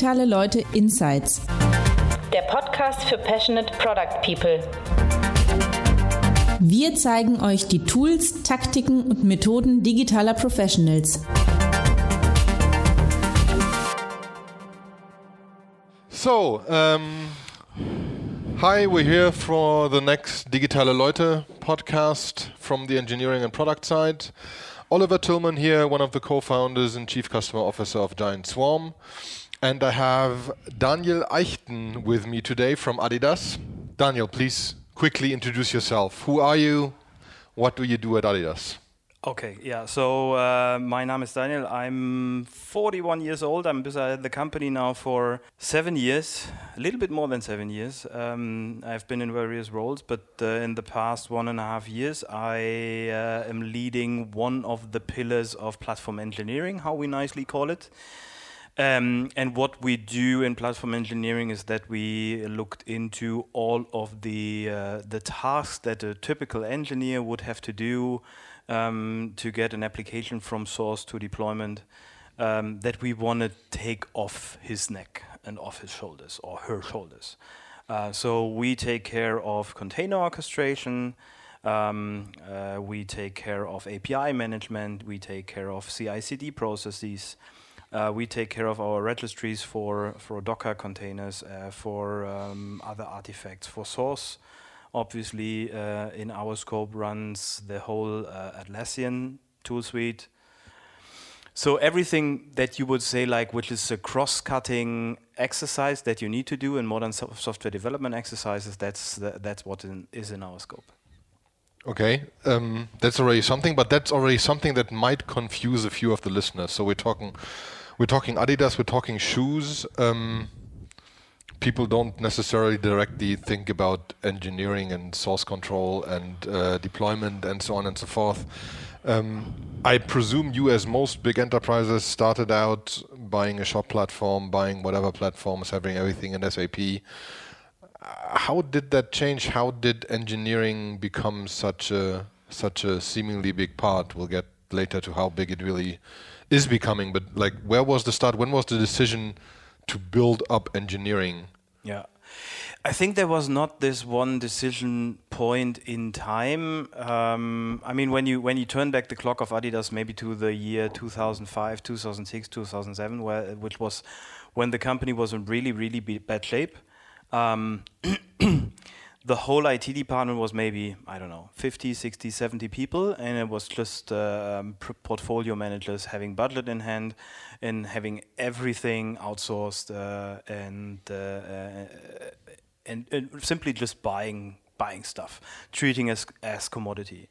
Digitale Leute Insights. Der Podcast für Passionate Product People. Wir zeigen euch die Tools, Taktiken und Methoden digitaler Professionals. So, um, hi, we're here for the next Digitale Leute podcast from the engineering and product side. Oliver Tillman here, one of the co-founders and chief customer officer of Giant Swarm. And I have Daniel Eichten with me today from Adidas. Daniel, please quickly introduce yourself. Who are you? What do you do at Adidas? Okay, yeah. So uh, my name is Daniel. I'm 41 years old. I'm beside the company now for seven years, a little bit more than seven years. Um, I've been in various roles, but uh, in the past one and a half years, I uh, am leading one of the pillars of platform engineering, how we nicely call it. Um, and what we do in platform engineering is that we looked into all of the uh, the tasks that a typical engineer would have to do um, to get an application from source to deployment um, that we want to take off his neck and off his shoulders or her shoulders. Uh, so we take care of container orchestration. Um, uh, we take care of API management. We take care of CI/CD processes. Uh, we take care of our registries for for Docker containers, uh, for um, other artifacts, for source obviously uh, in our scope runs the whole uh, Atlassian tool suite. So everything that you would say like which is a cross-cutting exercise that you need to do in modern so software development exercises, that's the, that's what in, is in our scope. Okay, um, that's already something, but that's already something that might confuse a few of the listeners. So we're talking, we're talking Adidas, we're talking shoes. Um, people don't necessarily directly think about engineering and source control and uh, deployment and so on and so forth. Um, I presume you, as most big enterprises, started out buying a shop platform, buying whatever platforms, having everything in SAP. How did that change? How did engineering become such a such a seemingly big part? We'll get later to how big it really is becoming. But like, where was the start? When was the decision? to build up engineering? Yeah. I think there was not this one decision point in time. Um, I mean, when you when you turn back the clock of Adidas, maybe to the year 2005, 2006, 2007, where which was when the company was in really really bad shape. Um, the whole IT department was maybe I don't know 50, 60, 70 people, and it was just uh, um, portfolio managers having budget in hand and having everything outsourced uh, and, uh, uh, and, and simply just buying buying stuff, treating as as commodity.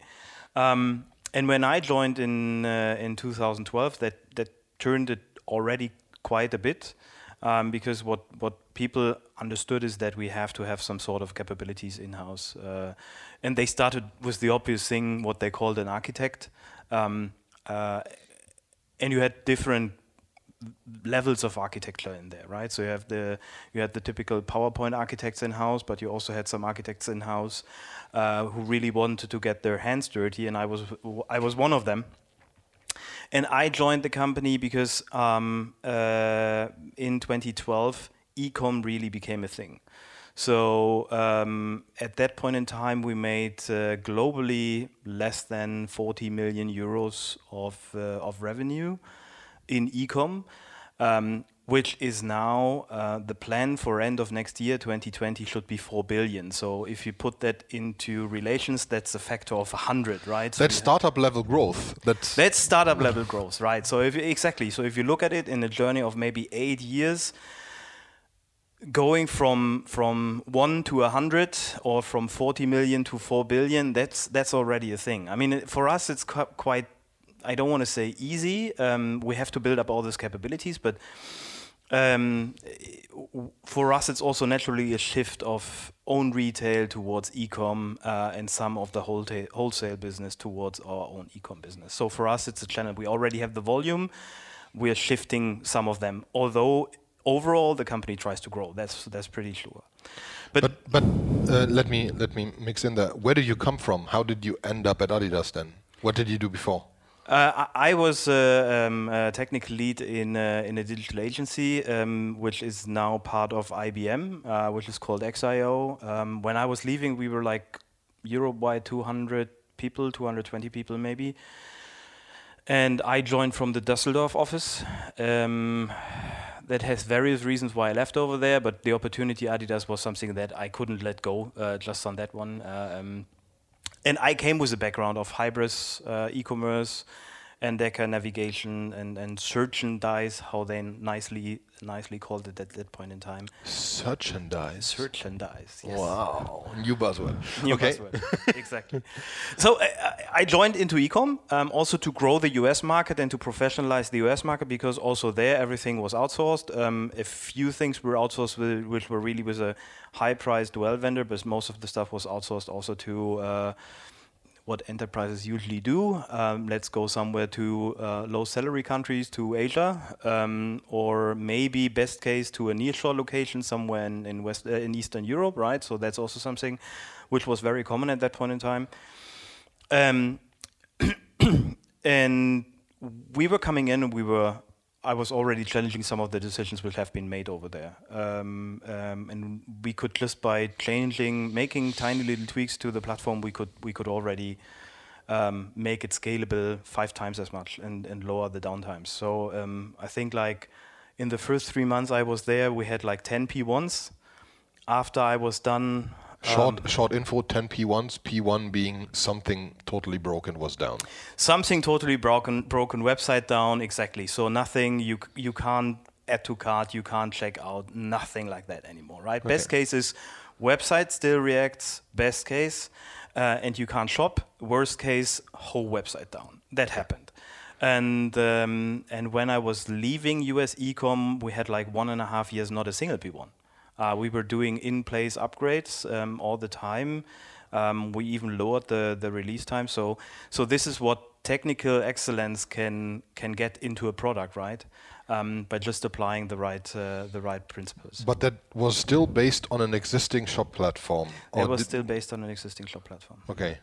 Um, and when I joined in in 2012, that that turned it already quite a bit um, because what what people understood is that we have to have some sort of capabilities in house, uh, and they started with the obvious thing, what they called an architect, um, uh, and you had different levels of architecture in there, right? So you have the you had the typical PowerPoint architects in house, but you also had some architects in house uh, who really wanted to get their hands dirty, and I was I was one of them. And I joined the company because um, uh, in 2012, ecom really became a thing. So um, at that point in time, we made uh, globally less than 40 million euros of uh, of revenue in ecom, um, which is now uh, the plan for end of next year, 2020, should be 4 billion. So if you put that into relations, that's a factor of 100, right? So that's startup level growth. That's that's startup level growth, right? So if exactly, so if you look at it in a journey of maybe eight years, going from from one to a hundred or from 40 million to 4 billion, that's that's already a thing. I mean, for us, it's quite I don't want to say easy. Um, we have to build up all these capabilities, but um, for us, it's also naturally a shift of own retail towards e-com uh, and some of the wholesale business towards our own e-com business. So for us, it's a channel. We already have the volume. We are shifting some of them, although overall the company tries to grow. That's that's pretty sure. But but, but uh, let me let me mix in there. Where did you come from? How did you end up at Adidas then? What did you do before? Uh, I, I was uh, um, a technical lead in uh, in a digital agency, um, which is now part of IBM, uh, which is called XIO. Um, when I was leaving, we were like Europe-wide 200 people, 220 people maybe. And I joined from the Düsseldorf office. That has various reasons why I left over there, but the opportunity Adidas was something that I couldn't let go uh, just on that one. Uh, um, and I came with a background of hybris, uh, e-commerce, navigation and, and search and dice, how they nicely nicely called it at that point in time. Search and dice. Search and dice. Yes. Wow, new buzzword. New okay. buzzword. exactly. So I, I joined into ecom um, also to grow the US market and to professionalize the US market because also there everything was outsourced. Um, a few things were outsourced, with, which were really with a high-priced well vendor, but most of the stuff was outsourced also to. Uh, what enterprises usually do. Um, let's go somewhere to uh, low salary countries, to Asia, um, or maybe best case to a nearshore location somewhere in in, West, uh, in Eastern Europe, right? So that's also something which was very common at that point in time. Um, and we were coming in and we were I was already challenging some of the decisions which have been made over there. Um, um, and we could just by changing, making tiny little tweaks to the platform, we could we could already um, make it scalable five times as much and, and lower the downtimes. So um, I think like in the first three months I was there, we had like 10 P1s. After I was done, Short, um, short info 10 P1s, P1 being something totally broken was down. Something totally broken, broken website down, exactly. So nothing, you, you can't add to cart, you can't check out, nothing like that anymore, right? Okay. Best case is website still reacts, best case, uh, and you can't shop. Worst case, whole website down. That happened. And um, and when I was leaving US Ecom, we had like one and a half years, not a single P1. Uh, we were doing in-place upgrades um, all the time. Um, we even lowered the, the release time. So so this is what technical excellence can can get into a product, right? Um, by just applying the right uh, the right principles. But that was still based on an existing shop platform. it was still based on an existing shop platform. Okay,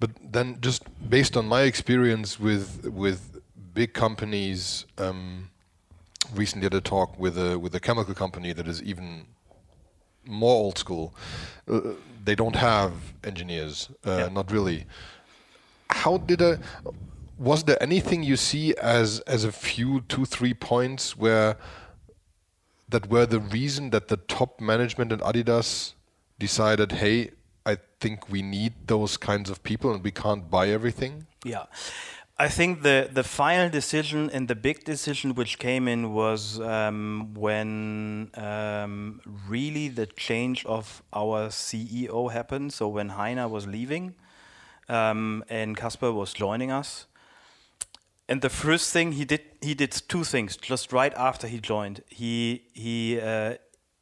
but then just based on my experience with with big companies, um, recently had a talk with a with a chemical company that is even more old school. Uh, they don't have engineers, uh, Yeah. not really. How did a was there anything you see as as a few two three points where that were the reason that the top management in Adidas decided, hey, I think we need those kinds of people and we can't buy everything? Yeah. I think the, the final decision and the big decision which came in was um, when um, really the change of our CEO happened. So when Hainer was leaving um, and Kasper was joining us. And the first thing he did, he did two things just right after he joined. He he uh,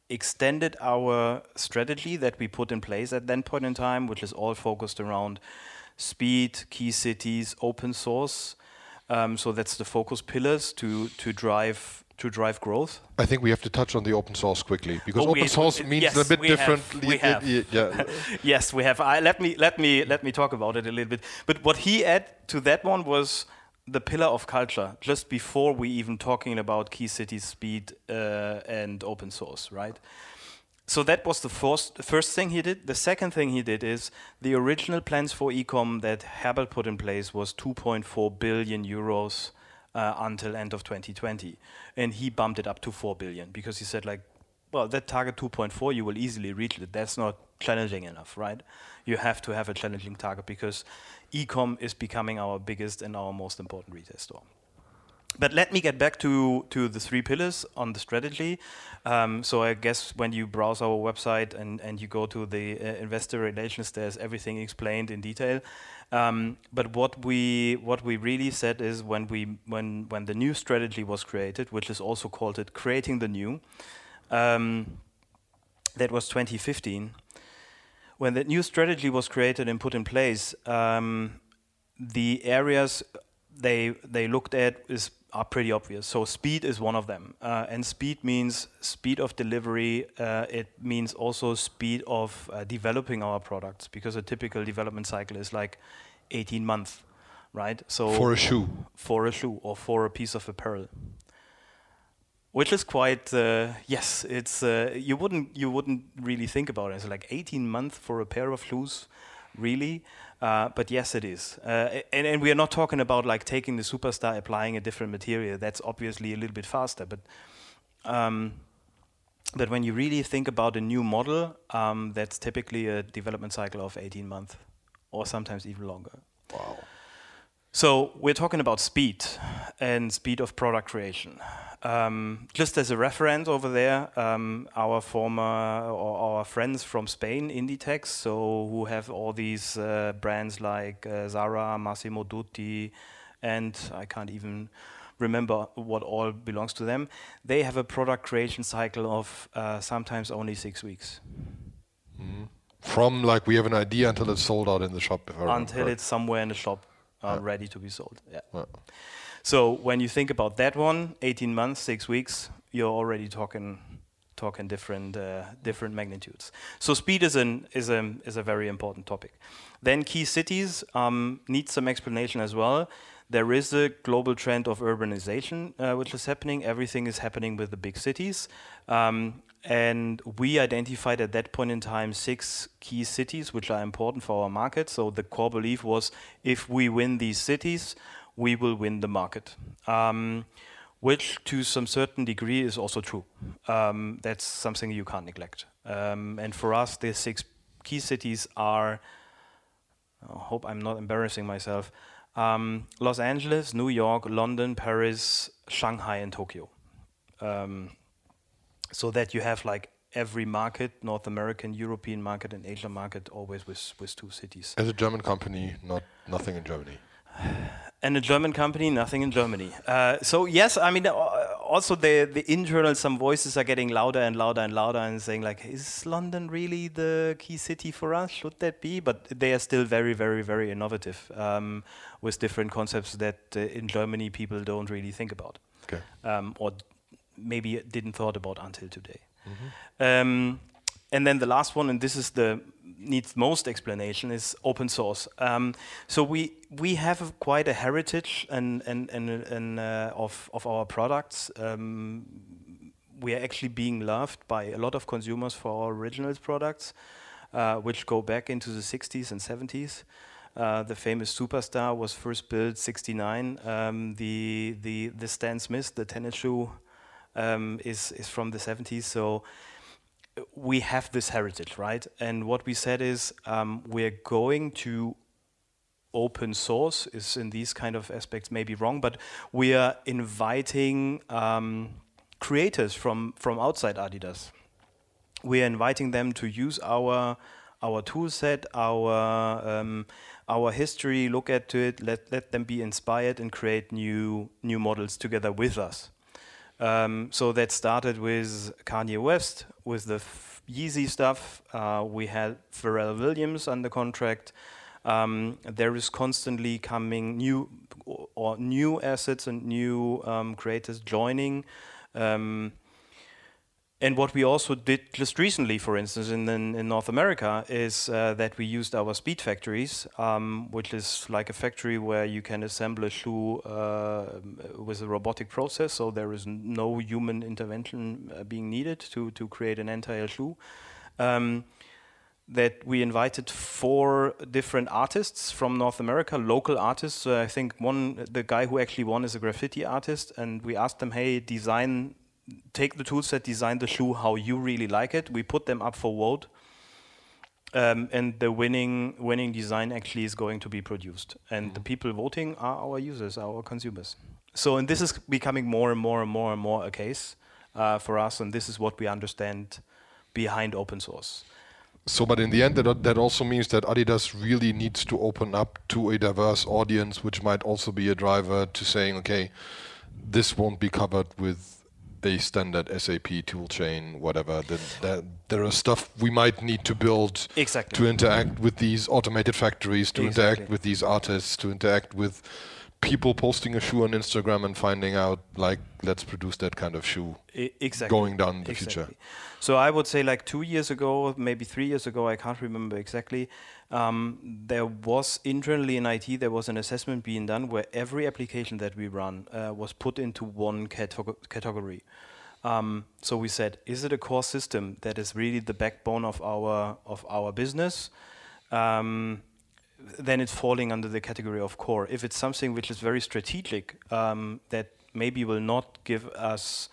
extended our strategy that we put in place at that point in time, which is all focused around speed, key cities, open source. Um, so that's the focus pillars to to drive to drive growth. I think we have to touch on the open source quickly because Oh, open source means yes, a bit different. we have. Yeah, yes, we have. I, let me let me let me talk about it a little bit. But what he added to that one was the pillar of culture. Just before we even talking about key cities, speed, uh, and open source, right? So that was the first first thing he did. The second thing he did is the original plans for ecom that Herbert put in place was 2.4 billion euros uh, until end of 2020, and he bumped it up to 4 billion because he said like, well, that target 2.4 you will easily reach it. That's not challenging enough, right? You have to have a challenging target because ecom is becoming our biggest and our most important retail store. But let me get back to, to the three pillars on the strategy. Um, so I guess when you browse our website and, and you go to the uh, investor relations, there's everything explained in detail. Um, but what we what we really said is when we when when the new strategy was created, which is also called it creating the new, um, that was 2015. When the new strategy was created and put in place, um, the areas they they looked at is are pretty obvious. So speed is one of them, uh, and speed means speed of delivery. Uh, it means also speed of uh, developing our products because a typical development cycle is like 18 months, right? So For a shoe. for a shoe or for a piece of apparel which is quite uh, yes it's uh, you wouldn't you wouldn't really think about it it's like 18 months for a pair of shoes really uh, but yes it is. Uh, and, and we are not talking about like taking the superstar applying a different material. That's obviously a little bit faster. But um, but when you really think about a new model um, that's typically a development cycle of 18 months or sometimes even longer. Wow. So we're talking about speed and speed of product creation. Um, just as a reference over there, um, our former or our friends from Spain, Inditex, so who have all these uh, brands like uh, Zara, Massimo Dutti, and I can't even remember what all belongs to them. They have a product creation cycle of uh, sometimes only six weeks From like we have an idea until it's sold out in the shop. if until it's somewhere in the shop uh, ready to be sold. Yeah. Yeah. So when you think about that one, 18 months, six weeks, you're already talking talking different uh, different magnitudes. So speed is an is a is a very important topic. Then key cities um, need some explanation as well. There is a global trend of urbanization uh, which is happening. Everything is happening with the big cities. Um, and we identified at that point in time six key cities which are important for our market. So the core belief was if we win these cities, we will win the market. Um, which to some certain degree is also true. Um, that's something you can't neglect. Um, and for us, the six key cities are, I hope I'm not embarrassing myself, um, Los Angeles, New York, London, Paris, Shanghai, and Tokyo. Um, so that you have like every market, North American, European market, and Asian market, always with, with two cities. As a German company, not nothing in Germany. and a German company, nothing in Germany. Uh, so yes, I mean, uh, also the the internal some voices are getting louder and louder and louder and saying like, is London really the key city for us? Should that be? But they are still very, very, very innovative um, with different concepts that uh, in Germany people don't really think about, Okay. um, or maybe didn't thought about until today. Um, and then the last one, and this is the needs most explanation, is open source. Um, so we we have a, quite a heritage and and and, and uh, of of our products. Um, we are actually being loved by a lot of consumers for our originals products, uh, which go back into the 60s and 70s. Uh, the famous Superstar was first built 69. Um, the the the Stan Smith, the tennis shoe, um, is is from the 70s. So we have this heritage, right? And what we said is um, we're going to open source is in these kind of aspects maybe wrong, but we are inviting um, creators from from outside Adidas. We are inviting them to use our our tool set, our um, our history, look at it, let let them be inspired and create new new models together with us. Um, so that started with Kanye West with the Yeezy stuff. Uh, we had Pharrell Williams under contract. Um, there is constantly coming new or, new assets and new um, creators joining. Um, and what we also did just recently, for instance, in, in, in North America, is uh, that we used our speed factories, um, which is like a factory where you can assemble a shoe uh, with a robotic process, so there is no human intervention uh, being needed to, to create an entire shoe. Um, that we invited four different artists from North America, local artists. I think one, the guy who actually won is a graffiti artist, and we asked them, "Hey, design, take the tool set, design the shoe how you really like it." We put them up for vote, um, and the winning winning design actually is going to be produced, and the people voting are our users, our consumers. So, and this is becoming more and more and more and more a case uh, for us, and this is what we understand behind open source. So, but in the end, that, that also means that Adidas really needs to open up to a diverse audience, which might also be a driver to saying, okay, this won't be covered with a standard SAP toolchain, whatever. That, that there are stuff we might need to build Exactly. to interact with these automated factories, to Exactly. interact with these artists, to interact with people posting a shoe on Instagram and finding out like let's produce that kind of shoe I- exactly going down the exactly. future. So I would say like two years ago, maybe three years ago, I can't remember exactly. Um, there was internally in IT there was an assessment being done where every application that we run uh, was put into one categ- category. Um, so we said, is it a core system that is really the backbone of our of our business? Um, then it's falling under the category of core. If it's something which is very strategic, um, that maybe will not give us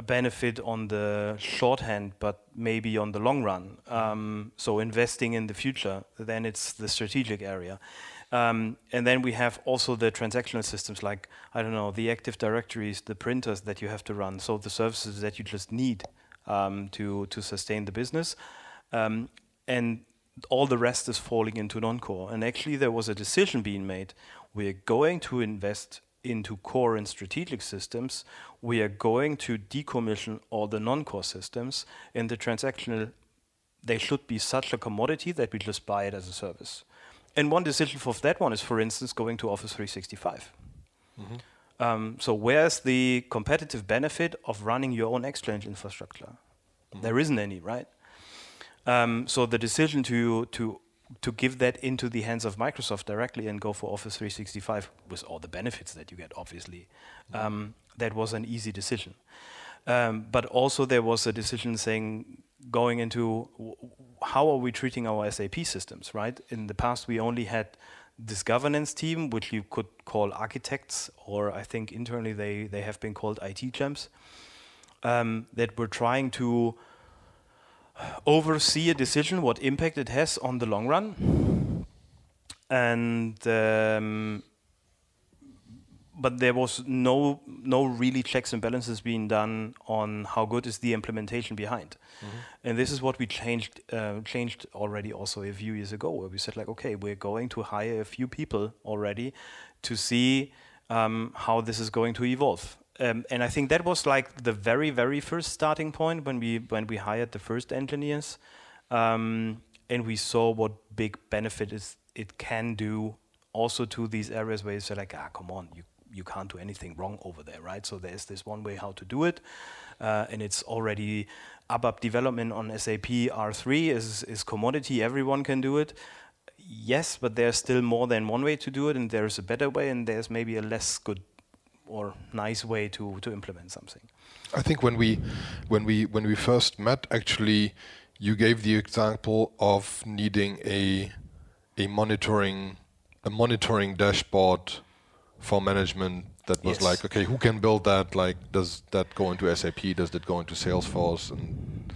a benefit on the shorthand, but maybe on the long run. Um, so investing in the future, then it's the strategic area. Um, and then we have also the transactional systems like, I don't know, the Active Directories, the printers that you have to run, so the services that you just need um, to, to sustain the business. Um, and all the rest is falling into non-core. And actually there was a decision being made. We're going to invest into core and strategic systems. We are going to decommission all the non-core systems. in the transactional, they should be such a commodity that we just buy it as a service. And one decision for that one is, for instance, going to Office 365. Um, so where's the competitive benefit of running your own Exchange infrastructure? There isn't any, right? Um, so the decision to to to give that into the hands of Microsoft directly and go for Office 365 with all the benefits that you get, obviously, um, that was an easy decision. Um, but also there was a decision saying going into how are we treating our SAP systems, right? In the past, we only had this governance team, which you could call architects, or I think internally they, they have been called IT gems, um, that were trying to oversee a decision, what impact it has on the long run. And um, but there was no no really checks and balances being done on how good is the implementation behind. And this is what we changed uh, changed already also a few years ago, where we said like, okay, we're going to hire a few people already to see um, how this is going to evolve. Um, and I think that was like the very very first starting point when we when we hired the first engineers, um, and we saw what big benefit is it can do also to these areas where you say like, ah, come on, you you can't do anything wrong over there, right? So there's this one way how to do it, uh, and it's already ABAP development on SAP R3 is is commodity. Everyone can do it. Yes, but there's still more than one way to do it, and there's a better way, and there's maybe a less good or nice way to to implement something. I think when we when we when we first met, actually, you gave the example of needing a a monitoring a monitoring dashboard for management that was Yes. like, okay, who can build that? Like, does that go into SAP? Does that go into Salesforce? And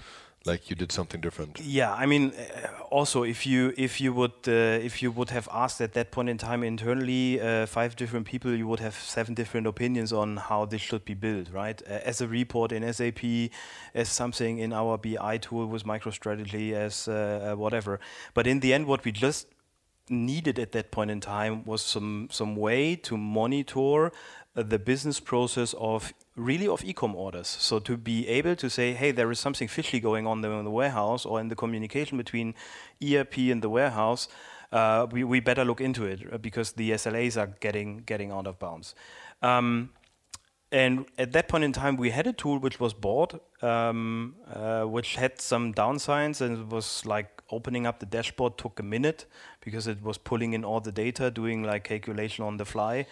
like, you did something different. Yeah, I mean, uh, also if you if you would uh, if you would have asked at that point in time internally uh, five different people, you would have seven different opinions on how this should be built, right? Uh, as a report in SAP, as something in our BI tool with MicroStrategy, as uh, uh, whatever. But in the end, what we just needed at that point in time was some some way to monitor uh, the business process of really of ecom orders. So to be able to say, hey, there is something fishy going on in the warehouse or in the communication between ERP and the warehouse. Uh, we, we better look into it uh, because the SLAs are getting getting out of bounds. Um, and at that point in time, we had a tool which was bought, um, uh, which had some downsides, and it was like opening up the dashboard took a minute because it was pulling in all the data, doing like calculation on the fly,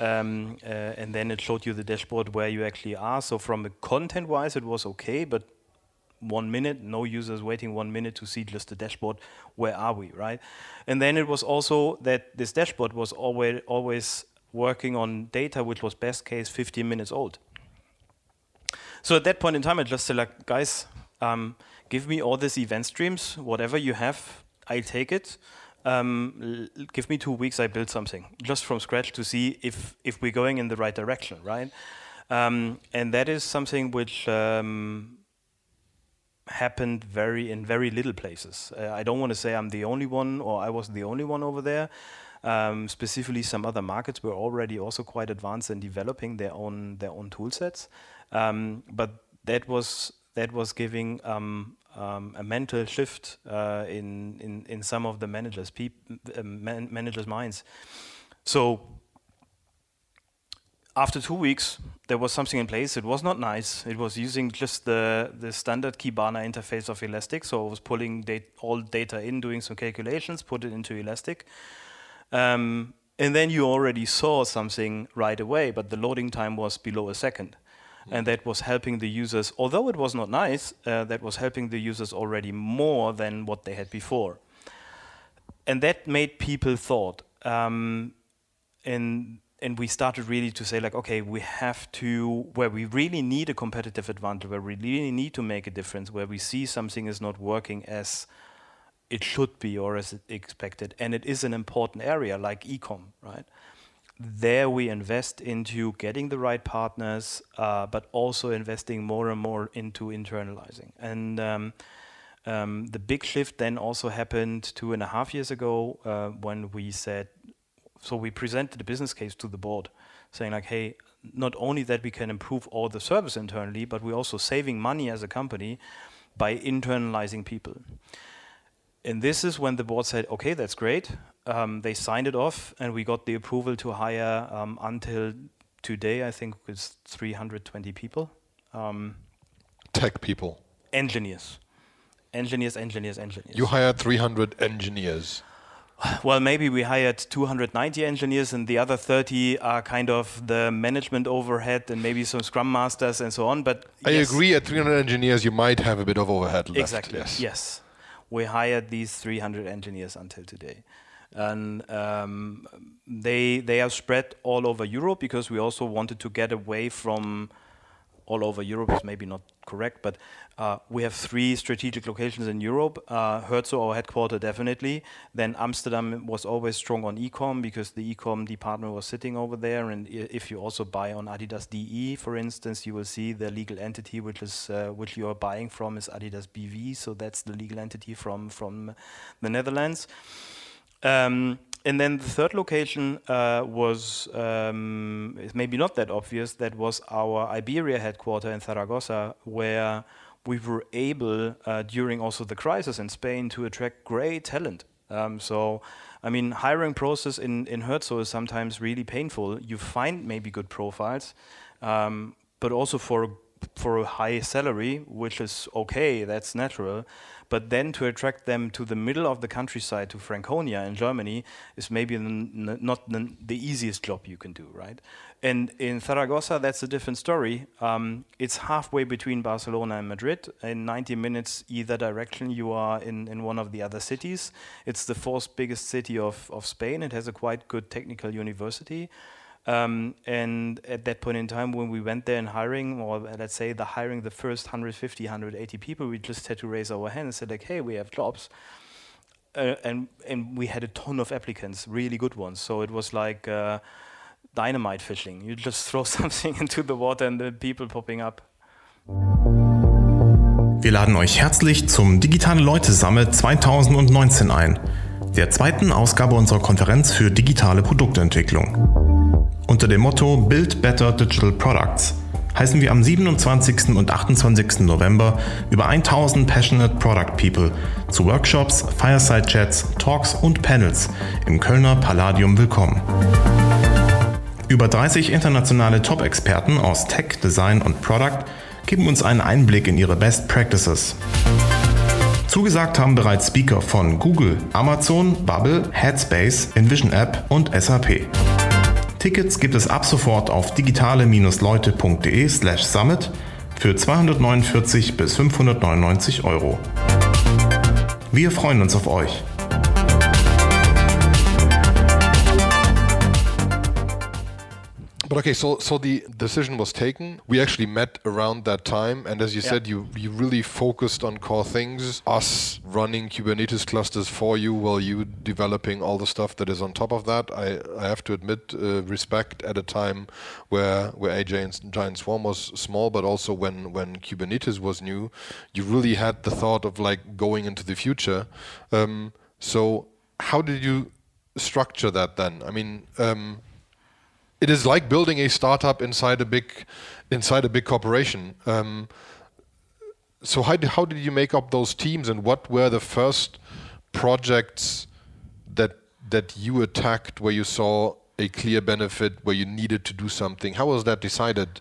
um, uh, and then it showed you the dashboard where you actually are. So from a content-wise, it was okay, but one minute, no users waiting one minute to see just the dashboard. Where are we, right? And then it was also that this dashboard was always always working on data which was best case 15 minutes old. So at that point in time, I just said like, guys, um, give me all these event streams, whatever you have, I'll take it. Um, give me two weeks, I build something just from scratch to see if if we're going in the right direction, right? Um, and that is something which um, happened very in very little places. Uh, I don't want to say I'm the only one or I was the only one over there. Um, specifically, some other markets were already also quite advanced in developing their own their own tool sets. Um, but that was that was giving um, um, a mental shift uh, in, in in some of the managers uh, man- managers' minds. So after two weeks, there was something in place. It was not nice. It was using just the, the standard Kibana interface of Elastic. So I was pulling dat all data in, doing some calculations, put it into Elastic. Um, and then you already saw something right away, but the loading time was below a second. And that was helping the users, although it was not nice, uh, that was helping the users already more than what they had before. And that made people thought. Um, and and we started really to say like okay we have to where we really need a competitive advantage where we really need to make a difference where we see something is not working as it should be or as expected and it is an important area like ecom right there we invest into getting the right partners uh, but also investing more and more into internalizing and um, um, the big shift then also happened two and a half years ago uh, when we said so we presented the business case to the board, saying like, hey, not only that we can improve all the service internally, but we're also saving money as a company by internalizing people. And this is when the board said, okay, that's great. Um, they signed it off, and we got the approval to hire um, until today, I think it's 320 people. Um, Tech people. Engineers. Engineers, engineers, engineers. You hired 300 engineers well, maybe we hired 290 engineers, and the other 30 are kind of the management overhead and maybe some scrum masters and so on. But I yes. agree, at 300 engineers, you might have a bit of overhead left. Exactly. Yes. yes. We hired these 300 engineers until today. And um, they, they are spread all over Europe because we also wanted to get away from all over Europe is maybe not correct, but uh, we have three strategic locations in Europe. Uh, Herzogenaurach, our headquarter, definitely. Then Amsterdam was always strong on ecom because the ecom department was sitting over there. And if you also buy on Adidas DE, for instance, you will see the legal entity which is uh, which you are buying from is Adidas BV. So that's the legal entity from from the Netherlands. Um, and then the third location uh, was um, maybe not that obvious. That was our Iberia headquarter in Zaragoza, where we were able uh, during also the crisis in Spain to attract great talent. Um, so, I mean, hiring process in in Herzo is sometimes really painful. You find maybe good profiles, um, but also for for a high salary, which is okay, that's natural. But then to attract them to the middle of the countryside, to Franconia in Germany, is maybe not the easiest job you can do, right? And in Zaragoza, that's a different story. Um, it's halfway between Barcelona and Madrid. In 90 minutes, either direction, you are in, in one of the other cities. It's the fourth biggest city of, of Spain. It has a quite good technical university. Um, and at that point in time, when we went there and hiring, or let's say the hiring the first 150, 180 people, we just had to raise our hand and said like, hey, we have jobs. Uh, and and we had a ton of applicants, really good ones. So it was like uh, dynamite fishing. You just throw something into the water and the people popping up. Wir laden euch herzlich zum Digitale Leute Summit 2019 ein, der zweiten Ausgabe unserer Konferenz für digitale Produktentwicklung. Unter dem Motto Build Better Digital Products heißen wir am 27. und 28. November über 1000 Passionate Product People zu Workshops, Fireside Chats, Talks und Panels im Kölner Palladium willkommen. Über 30 internationale Top-Experten aus Tech, Design und Product geben uns einen Einblick in ihre Best Practices. Zugesagt haben bereits Speaker von Google, Amazon, Bubble, Headspace, Envision App und SAP. Tickets gibt es ab sofort auf digitale-leute.de slash summit für 249 bis 599 Euro. Wir freuen uns auf euch. But okay, so so the decision was taken. We actually met around that time, and as you yeah. said, you you really focused on core things. Us running Kubernetes clusters for you, while you developing all the stuff that is on top of that. I I have to admit, uh, respect at a time where where AJ and Giant Swarm was small, but also when when Kubernetes was new, you really had the thought of like going into the future. Um, so how did you structure that then? I mean. Um, it is like building a startup inside a big inside a big corporation. Um, so how did, how did you make up those teams, and what were the first projects that that you attacked where you saw a clear benefit where you needed to do something? How was that decided?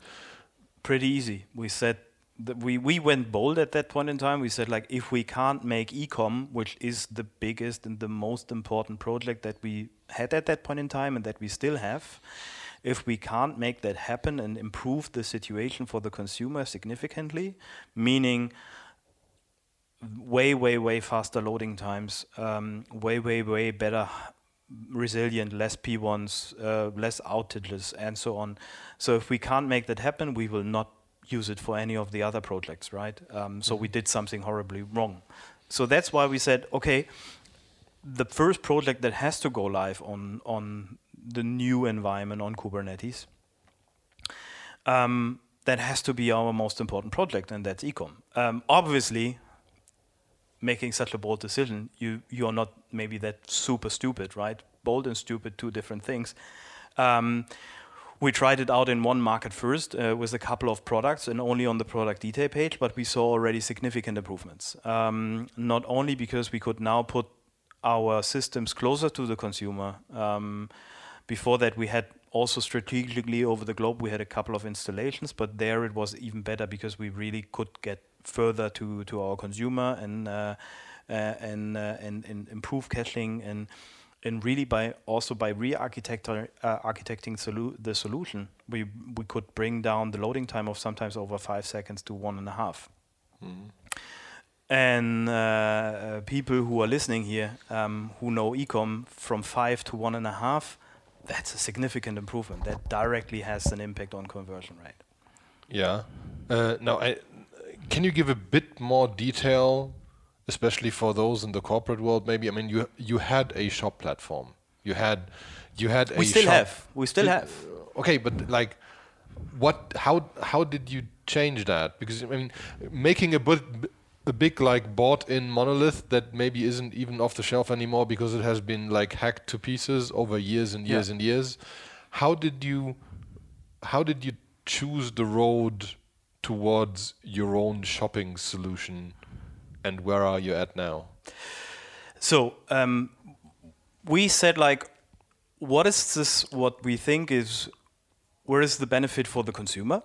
Pretty easy. We said that we we went bold at that point in time. We said like if we can't make ecom, which is the biggest and the most important project that we had at that point in time and that we still have, if we can't make that happen and improve the situation for the consumer significantly, meaning way, way, way faster loading times, um, way, way, way better resilient, less P1s, uh, less outages, and so on. So if we can't make that happen, we will not use it for any of the other projects, right? Um, so we did something horribly wrong. So that's why we said, okay, the first project that has to go live on on the new environment on Kubernetes, um, that has to be our most important project, and that's ecom. Um, obviously, making such a bold decision, you you are not maybe that super stupid, right? Bold and stupid, two different things. Um, we tried it out in one market first uh, with a couple of products and only on the product detail page, but we saw already significant improvements. Um, not only because we could now put our systems closer to the consumer. Um, before that, we had also strategically over the globe, we had a couple of installations, but there it was even better because we really could get further to, to our consumer and, uh, uh, and, uh, and, and improve caching and and really by also by re-architecting uh, architecting solu the solution, we we could bring down the loading time of sometimes over five seconds to one and a half. Mm. And uh, uh, people who are listening here, um, who know ecom from five to one and a half, that's a significant improvement. That directly has an impact on conversion rate. Yeah. Uh, now, I, can you give a bit more detail especially for those in the corporate world maybe i mean you you had a shop platform you had you had we still have we still have okay but like what how how did you change that because i mean making a bit a big like bought in monolith that maybe isn't even off the shelf anymore because it has been like hacked to pieces over years and years yeah. and years how did you how did you choose the road towards your own shopping solution and where are you at now? So um, we said like, what is this? What we think is, where is the benefit for the consumer,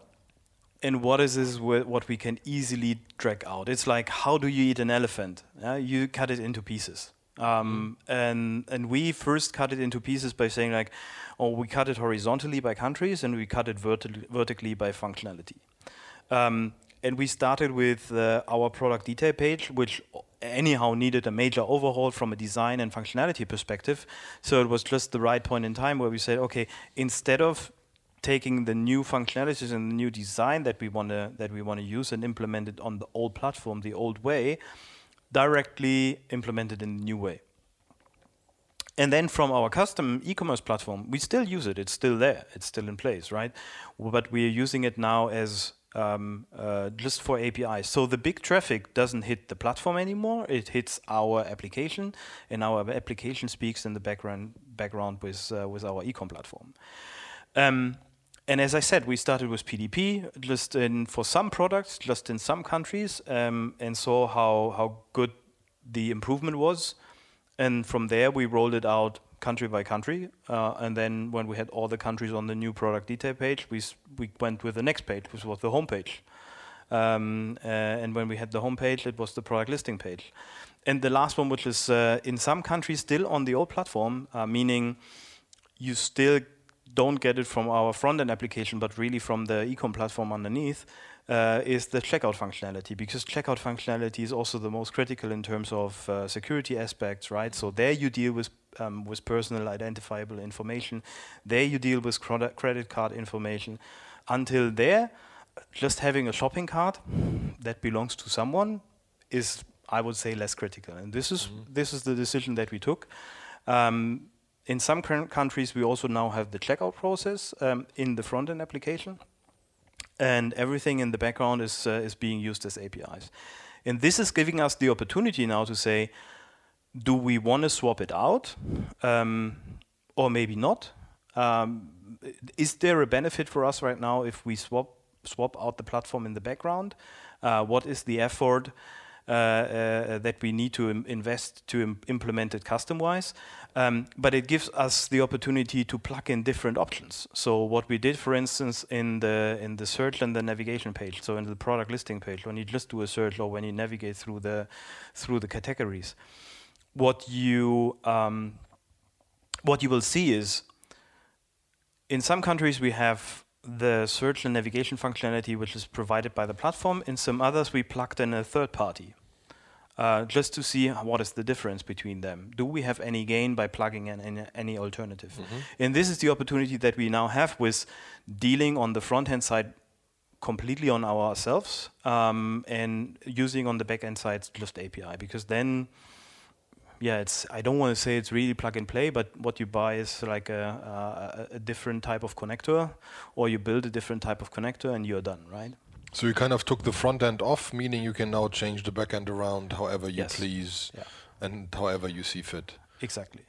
and what is this? What we can easily drag out? It's like how do you eat an elephant? Yeah? You cut it into pieces. Um, mm. and and we first cut it into pieces by saying like, oh, we cut it horizontally by countries and we cut it verti vertically by functionality. Um, and we started with uh, our product detail page, which anyhow needed a major overhaul from a design and functionality perspective. So it was just the right point in time where we said, okay, instead of taking the new functionalities and the new design that we want to that we want to use and implement it on the old platform, the old way, directly implement it in the new way. And then from our custom e-commerce platform, we still use it. It's still there. It's still in place, right? But we are using it now as um, uh, just for APIs. So the big traffic doesn't hit the platform anymore. It hits our application, and our application speaks in the background background with uh, with our ecom platform. Um, and as I said, we started with PDP just in for some products, just in some countries, um, and saw how how good the improvement was. And from there, we rolled it out country by country. Uh, and then when we had all the countries on the new product detail page, we, we went with the next page, which was the home page. Um, uh, and when we had the home page, it was the product listing page. And the last one, which is uh, in some countries still on the old platform, uh, meaning you still don't get it from our front end application, but really from the ecom platform underneath, uh, is the checkout functionality because checkout functionality is also the most critical in terms of uh, security aspects, right? So there you deal with um, with personal identifiable information. There you deal with credit card information. Until there, just having a shopping cart that belongs to someone is, I would say, less critical. And this is mm -hmm. this is the decision that we took. Um, in some countries, we also now have the checkout process um, in the front-end application, and everything in the background is uh, is being used as APIs. And this is giving us the opportunity now to say, do we want to swap it out um, or maybe not? Um, is there a benefit for us right now if we swap swap out the platform in the background? Uh, what is the effort? Uh, uh, that we need to invest to Im implement it custom-wise. Um, but it gives us the opportunity to plug in different options. So what we did, for instance, in the in the search and the navigation page, so in the product listing page, when you just do a search or when you navigate through the through the categories, what you um, what you will see is in some countries we have the search and navigation functionality which is provided by the platform. In some others we plugged in a third party. Uh, just to see what is the difference between them. Do we have any gain by plugging in any, any alternative? Mm-hmm. And this is the opportunity that we now have with dealing on the front end side completely on ourselves um, and using on the back end side just API because then yeah, it's. I don't want to say it's really plug and play, but what you buy is like a, a, a, different type of connector, or you build a different type of connector, and you're done, right? So you kind of took the front end off, meaning you can now change the back end around however you yes. please, yeah. and however you see fit. Exactly.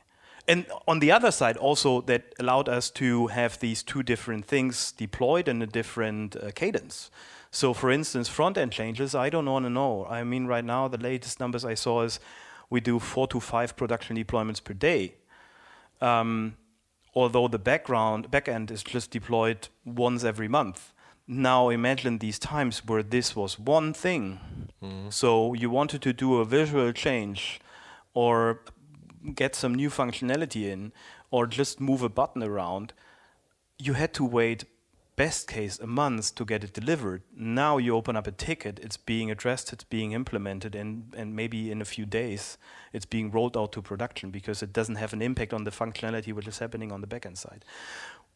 And on the other side, also that allowed us to have these two different things deployed in a different uh, cadence. So, for instance, front end changes, I don't want to know. I mean, right now, the latest numbers I saw is we do four to five production deployments per day. Um, although the background backend is just deployed once every month. Now imagine these times where this was one thing. Mm-hmm. So you wanted to do a visual change or get some new functionality in or just move a button around. You had to wait best case a month to get it delivered. Now you open up a ticket, it's being addressed, it's being implemented, and, and maybe in a few days it's being rolled out to production because it doesn't have an impact on the functionality which is happening on the backend side.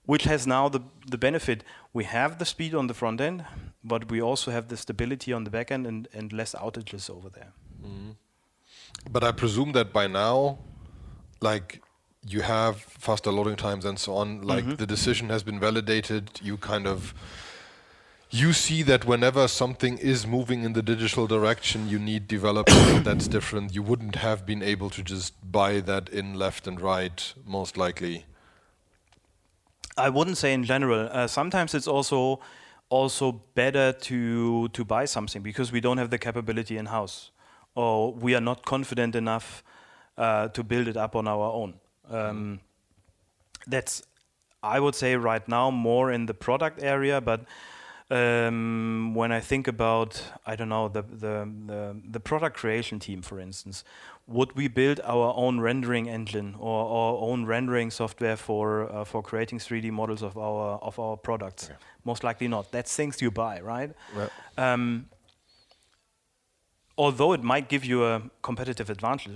Which has now the, the benefit we have the speed on the front end, but we also have the stability on the back end and, and less outages over there. Mm. But I presume that by now, like you have faster loading times and so on. Like mm-hmm. the decision has been validated. You kind of you see that whenever something is moving in the digital direction, you need development that's different. You wouldn't have been able to just buy that in left and right, most likely. I wouldn't say in general. Uh, sometimes it's also also better to to buy something because we don't have the capability in house, or we are not confident enough uh, to build it up on our own. Um, that's, I would say, right now more in the product area, but um, when I think about, I don't know, the, the, the, the, product creation team, for instance, would we build our own rendering engine or our own rendering software for uh, for creating 3D models of our of our products? Okay. Most likely not. That's things you buy, right? Um, although it might give you a competitive advantage,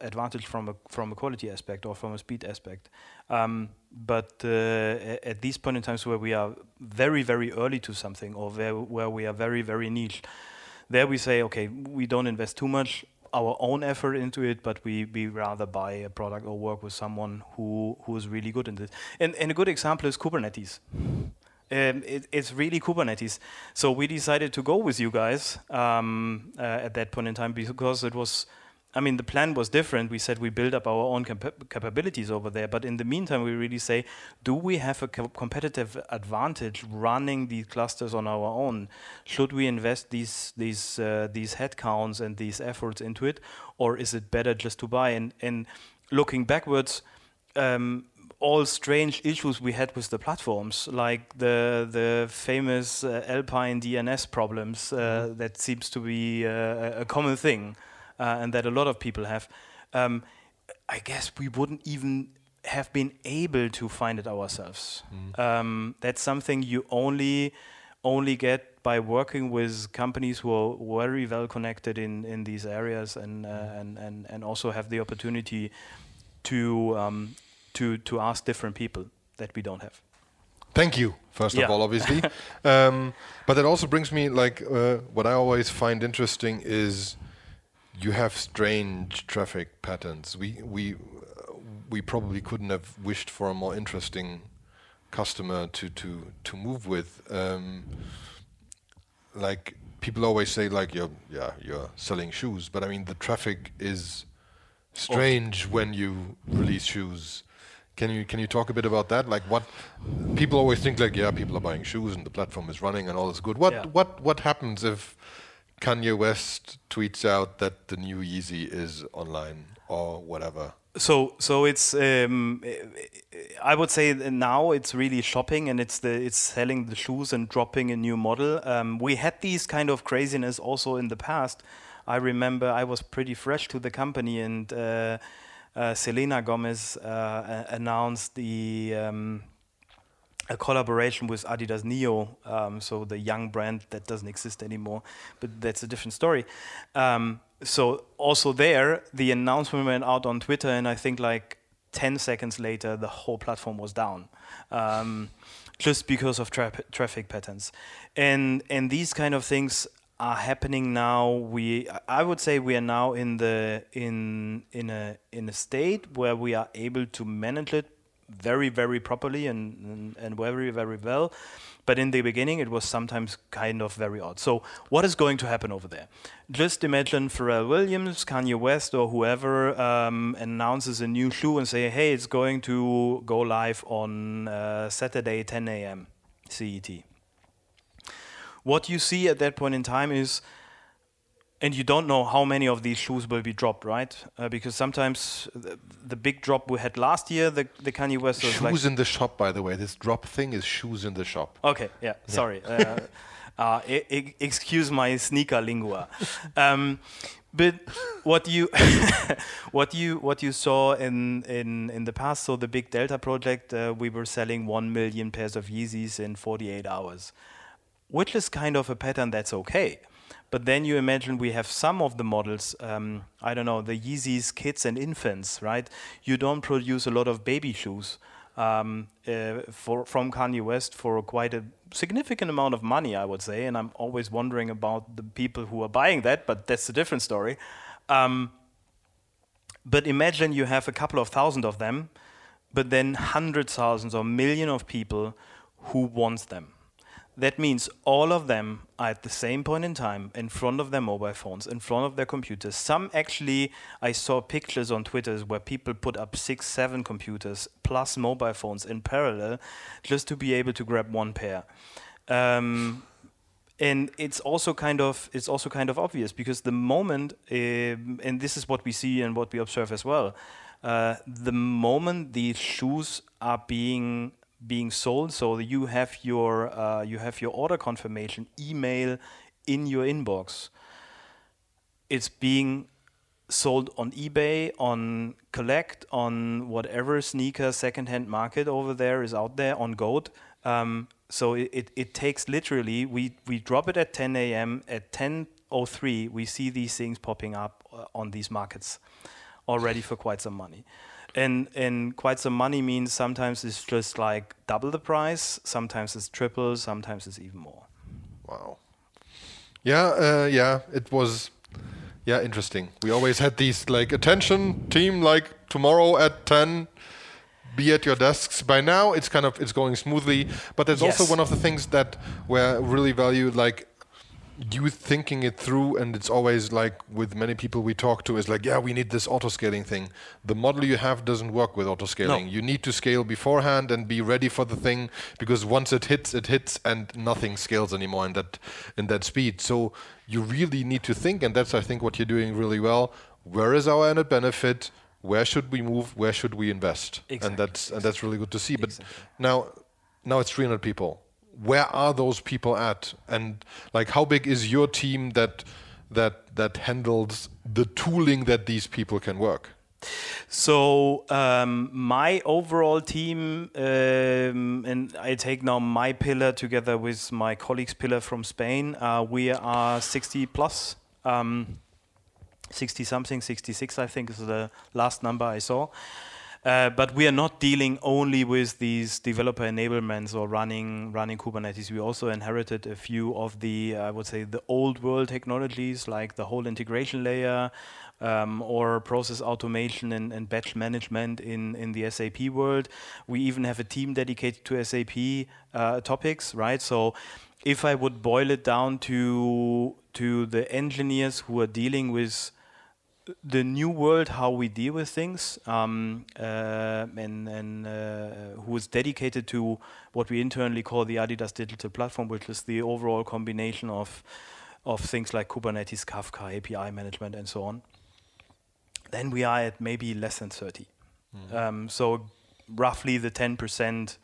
advantage from a from a quality aspect or from a speed aspect, um, but uh, at these point in times where we are very very early to something or where where we are very very niche, there we say okay we don't invest too much our own effort into it, but we, we rather buy a product or work with someone who who is really good in this. And, and a good example is Kubernetes um, it, it's really Kubernetes. So we decided to go with you guys um, uh, at that point in time because it was, I mean, the plan was different. We said we build up our own cap- capabilities over there, but in the meantime, we really say, do we have a co- competitive advantage running these clusters on our own? Should we invest these these uh, these headcounts and these efforts into it, or is it better just to buy? And and looking backwards. Um, all strange issues we had with the platforms, like the the famous uh, Alpine DNS problems uh, mm-hmm. that seems to be uh, a common thing, uh, and that a lot of people have. Um, I guess we wouldn't even have been able to find it ourselves. Mm. Um, that's something you only only get by working with companies who are very well connected in, in these areas and, uh, mm. and, and, and also have the opportunity to um, to to ask different people that we don't have. Thank you, first yeah. of all, obviously. um, but that also brings me like uh, what I always find interesting is you have strange traffic patterns. We we uh, we probably couldn't have wished for a more interesting customer to to to move with. Um, like people always say, like you're yeah you're selling shoes, but I mean the traffic is strange when you release shoes can you can you talk a bit about that? Like what people always think like yeah, people are buying shoes and the platform is running and all is good. What yeah. what what happens if Kanye West tweets out that the new Yeezy is online or whatever. So, so it's um, I would say that now it's really shopping and it's the it's selling the shoes and dropping a new model. Um, we had these kind of craziness also in the past. I remember I was pretty fresh to the company and uh, uh, Selena Gomez uh, announced the. Um, a collaboration with Adidas Neo, um, so the young brand that doesn't exist anymore, but that's a different story. Um, so also there, the announcement went out on Twitter, and I think like 10 seconds later, the whole platform was down, um, just because of tra- traffic patterns, and and these kind of things are happening now. We I would say we are now in the in in a in a state where we are able to manage it very very properly and, and, and very very well. But in the beginning it was sometimes kind of very odd. So what is going to happen over there? Just imagine pharrell williams kanye west or whoever um, announces a new shoe and say hey it's going to go live on uh, saturday 10 a.m cet what you see at that point in time is and you don't know how many of these shoes will be dropped, right? Uh, because sometimes the, the, big drop we had last year, the, the Kanye West was shoes like in the shop. By the way, this drop thing is shoes in the shop. Okay, yeah, yeah. sorry. uh, uh, excuse my sneaker lingua. Um, but what you what you what you saw in in in the past, so the big Delta project, uh, we were selling one million pairs of Yeezys in 48 hours, which is kind of a pattern that's okay but then you imagine we have some of the models, um, I don't know, the Yeezys kids and infants, right? You don't produce a lot of baby shoes um, uh, for, from Kanye West for quite a significant amount of money, I would say. And I'm always wondering about the people who are buying that, but that's a different story. Um, but imagine you have a couple of thousand of them, but then hundreds, thousands, or million of people who wants them that means all of them are at the same point in time in front of their mobile phones, in front of their computers. Some actually, I saw pictures on Twitter where people put up six, seven computers plus mobile phones in parallel just to be able to grab one pair. Um, and it's also kind of it's also kind of obvious because the moment, uh, and this is what we see and what we observe as well. Uh, the moment these shoes are being being sold. So you have your uh, you have your order confirmation email in your inbox. It's being sold on eBay, on Collect, on whatever sneaker secondhand market over there is out there on Goat. Um, so it, it, it, takes literally we we drop it at 10 a.m. at 10:03 we see these things popping up uh, on these markets already for quite some money and and quite some money means sometimes it's just like double the price sometimes it's triple sometimes it's even more. Wow. Yeah uh, yeah it was yeah interesting. We always had these like attention team like tomorrow at 10 be at your desks. By now it's kind of it's going smoothly. But there's yes. also one of the things that were really valued like you thinking it through and it's always like with many people we talk to is like yeah we need this auto scaling thing. The model you have doesn't work with auto scaling no. you need to scale beforehand and be ready for the thing because once it hits it hits and nothing scales anymore in that in that speed. So you really need to think and that's i think what you're doing really well. Where is our added benefit? Where should we move? Where should we invest? Exactly. and that's and that's really good to see. But exactly. now now it's 300 people where are those people at and like how big is your team that that that handles the tooling that these people can work so um, my overall team, um, and I take now my pillar together with my colleagues' pillar from Spain. Uh, we are 60 plus, um, 60 something, 66 I think is the last number I saw. Uh, but we are not dealing only with these developer enablements or running running Kubernetes. We also inherited a few of the, I would say, the old world technologies like the whole integration layer um, or process automation and, and, batch management in, in the SAP world. We even have a team dedicated to SAP uh, topics, right? So if I would boil it down to to the engineers who are dealing with the new world, how we deal with things, um, uh, and, and uh, who is dedicated to what we internally call the Adidas Digital Platform, which is the overall combination of of things like Kubernetes, Kafka, API management, and so on, then we are at maybe less than 30. Um, so roughly the 10%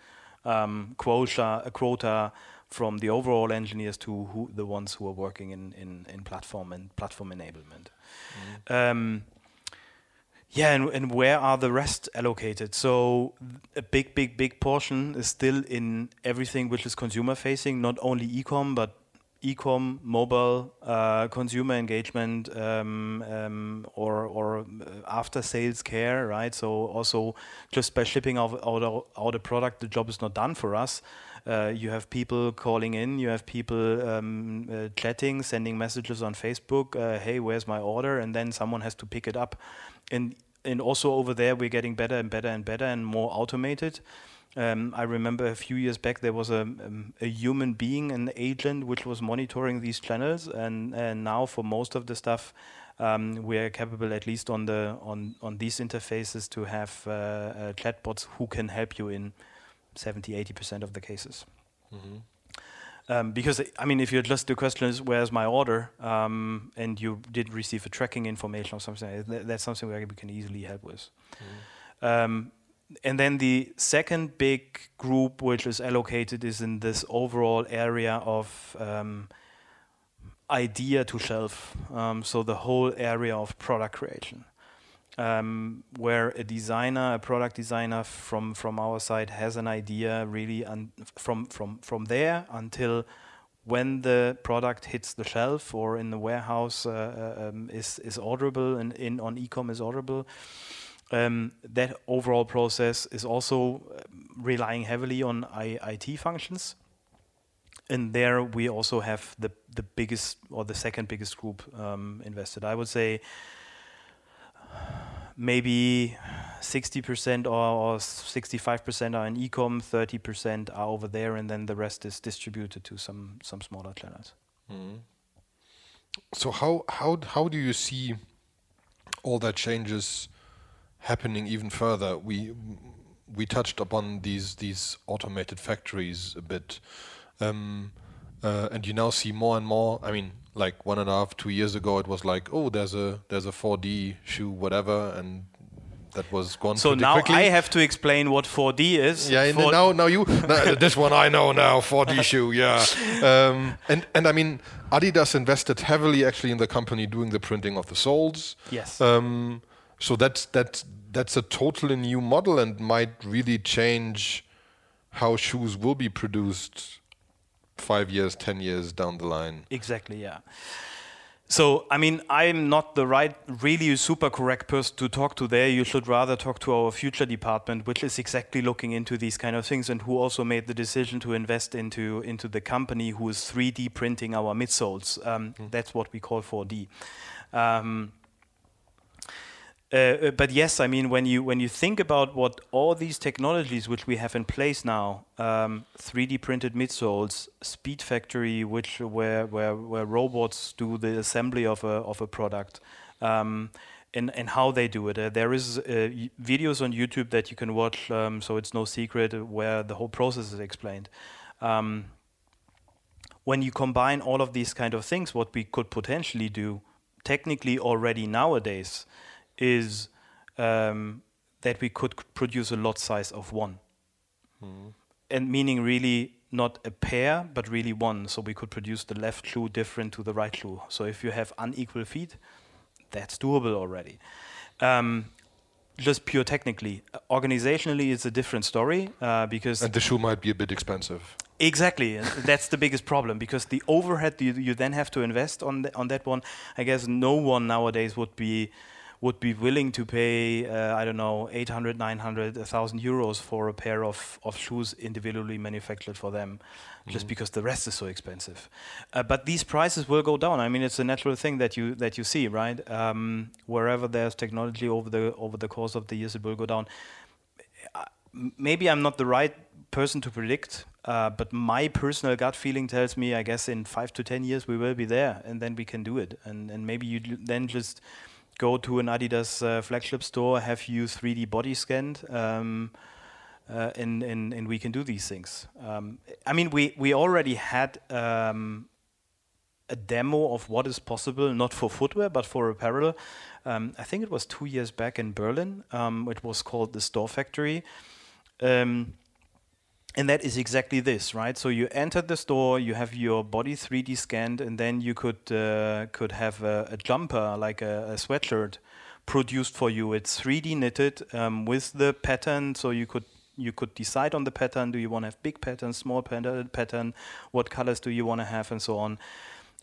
um, quota, quota from the overall engineers to who, the ones who are working in, in, in platform and platform enablement. Um, yeah, and, and where are the rest allocated? So a big, big, big portion is still in everything which is consumer facing, not only ecom, but ecom, mobile, uh, consumer engagement, um, um, or or uh, after sales care, right? So also just by shipping out out, out a product, the job is not done for us. Uh, you have people calling in, you have people um, uh, chatting, sending messages on Facebook. Uh, hey, where's my order? And then someone has to pick it up. And and also over there, we're getting better and better and better and more automated. Um, I remember a few years back there was a, um, a human being, an agent, which was monitoring these channels, and, and now for most of the stuff, um, we are capable, at least on the on on these interfaces, to have uh, uh, chatbots who can help you in 70, 80 percent of the cases. Um, because I mean, if you just the question is where's my order, um, and you did receive a tracking information or something, th- that's something where we can easily help with. Um, and then the second big group which is allocated is in this overall area of um, idea to shelf. Um, so the whole area of product creation, um, where a designer, a product designer from from our side has an idea really, un- from from from there until when the product hits the shelf or in the warehouse uh, uh, um, is is orderable and in on ecom is orderable. Um, that overall process is also um, relying heavily on I- IT functions and there we also have the the biggest or the second biggest group um, invested. I would say maybe 60% or, or 65% are in ecom, 30% are over there, and then the rest is distributed to some some smaller channels. So how how how do you see all that changes happening even further? We we touched upon these these automated factories a bit, um, uh, and you now see more and more. I mean, like one and a half, two years ago, it was like, oh, there's a there's a 4D shoe, whatever, and that was gone. So now quickly. I have to explain what 4D is. Yeah, and now now you this one I know now 4D shoe. Yeah, um, and and I mean Adidas invested heavily actually in the company doing the printing of the soles. Yes. Um, so that's that's that's a totally new model and might really change how shoes will be produced five years, ten years down the line. Exactly, yeah. So, I mean, I'm not the right, really super correct person to talk to there. You should rather talk to our future department, which is exactly looking into these kind of things and who also made the decision to invest into, into the company who is 3D printing our midsoles. Um, That's what we call 4D. Um, uh, but yes, I mean when you when you think about what all these technologies which we have in place now, um, 3D printed midsoles, Speed Factory, which where where where robots do the assembly of a of a product, um, and and how they do it. Uh, there is uh, videos on YouTube that you can watch, um, so it's no secret where the whole process is explained. Um, when you combine all of these kind of things, what we could potentially do, technically already nowadays, is um, that we could produce a lot size of one, and meaning really not a pair, but really one. So we could produce the left shoe different to the right shoe. So if you have unequal feet, that's doable already. Um, just pure technically, Uh, organizationally, it's a different story uh, because And the shoe might be a bit expensive. Exactly, that's the biggest problem because the overhead you, you then have to invest on the, on that one. I guess no one nowadays would be would be willing to pay uh, I don't know 800, 900, 1,000 euros for a pair of, of shoes individually manufactured for them, just because the rest is so expensive. Uh, but these prices will go down. I mean, it's a natural thing that you that you see, right? Um, wherever there's technology over the over the course of the years, it will go down m- maybe I'm not the right person to predict, uh, but my personal gut feeling tells me, I guess, in five to ten years we will be there, and then we can do it. And and maybe you then just go to an Adidas uh, flagship store, have you 3D body scanned, um, uh, and, and and we can do these things. Um, I mean, we we already had. Um, a demo of what is possible, not for footwear but for apparel. Um, I think it was two years back in Berlin. Um, it was called the Store Factory. Um, and that is exactly this, right? So you enter the store, you have your body 3D scanned, and then you could uh, could have a, a jumper, like a, a, sweatshirt, produced for you. It's 3D knitted um, with the pattern, so you could you could decide on the pattern. Do you want to have big pattern, small pattern? What colors do you want to have, and so on.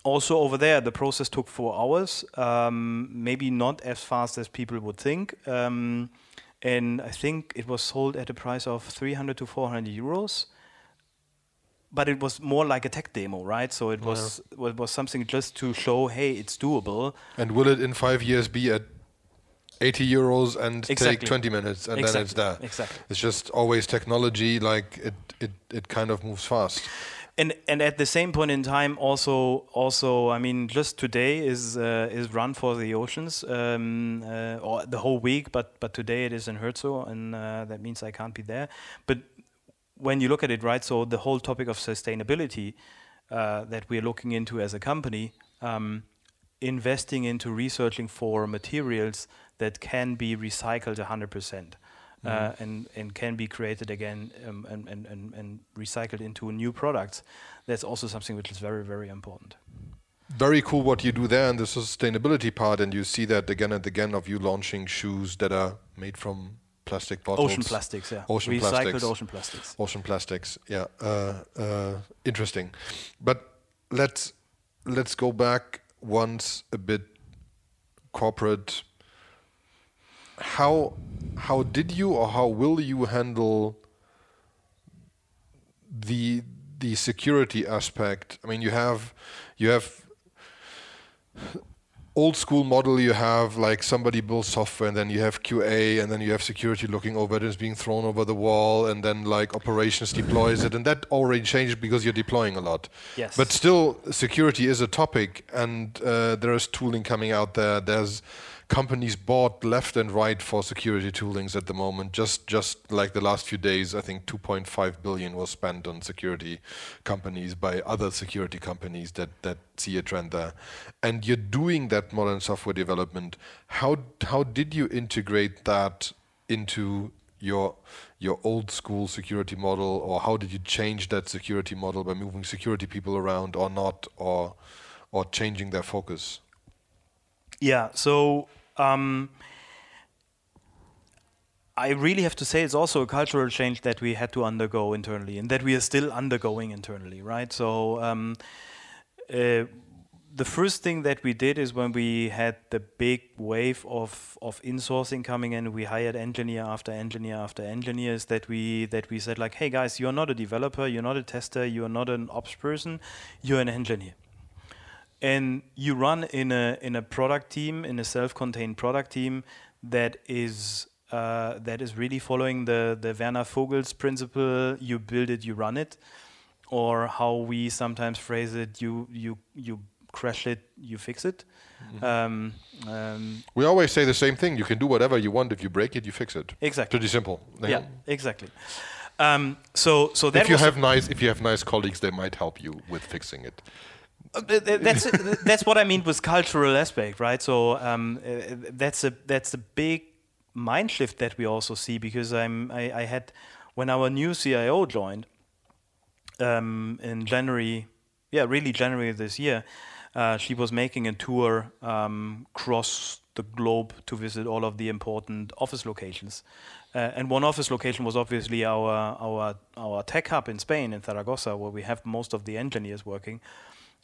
Also over there, the process took four hours. Um, maybe not as fast as people would think. Um, and I think it was sold at a price of 300 to 400 euros. But it was more like a tech demo, right? So it was yeah. it was something just to show, hey, it's doable. And will it in five years be at 80 euros and exactly. take 20 minutes and exactly. then it's there? Exactly. It's just always technology, like it, it, it kind of moves fast and and at the same point in time also also i mean just today is uh, is run for the oceans um, uh, or the whole week but but today it is in Herzogenaurach and uh, that means i can't be there. But when you look at it right so the whole topic of sustainability uh, that we're looking into as a company um, investing into researching for materials that can be recycled 100% uh, and and can be created again um, and, and, and, and recycled into new products. That's also something which is very very important. Very cool what you do there in the sustainability part, and you see that again and again of you launching shoes that are made from plastic bottles. Ocean plastics, yeah. Ocean Recycled plastics. ocean plastics. Ocean plastics, yeah. Uh, uh, interesting, but let's let's go back once a bit corporate how how did you or how will you handle the the security aspect? I mean, you have you have old school model you have like somebody builds software and then you have qa and then you have security looking over it and it's being thrown over the wall and then like operations deploys it and that already changed because you're deploying a lot. Yes. But still security is a topic and uh, there is tooling coming out there. There's companies bought left and right for security toolings at the moment. Just just like the last few days, I think 2.5 billion was spent on security companies by other security companies that that see a trend there. And you're doing that modern software development. How how did you integrate that into your your old school security model, or how did you change that security model by moving security people around, or not, or or changing their focus? Yeah. So um, I really have to say it's also a cultural change that we had to undergo internally and that we are still undergoing internally, right? So um, uh, the first thing that we did is when we had the big wave of, of insourcing coming in, we hired engineer after engineer after engineers that we that we said like, hey guys, you're not a developer, you're not a tester, you're not an ops person, you're an engineer and you run in a in a product team in a self-contained product team that is uh, that is really following the the Werner Vogels principle you build it you run it or how we sometimes phrase it you you you crash it you fix it. Mm-hmm. um, um, we always say the same thing you can do whatever you want if you break it you fix it. Exactly. Pretty simple. Yeah, yeah exactly. Um, so so that if you have nice if you have nice colleagues they might help you with fixing it that's that's what I mean with cultural aspect, right? So um, that's a that's a big mind shift that we also see because I'm I, I had when our new CIO joined um, in January, yeah, really January this year. Uh, she was making a tour um, across the globe to visit all of the important office locations. Uh, and one office location was obviously our, our, our tech hub in Spain, in Zaragoza, where we have most of the engineers working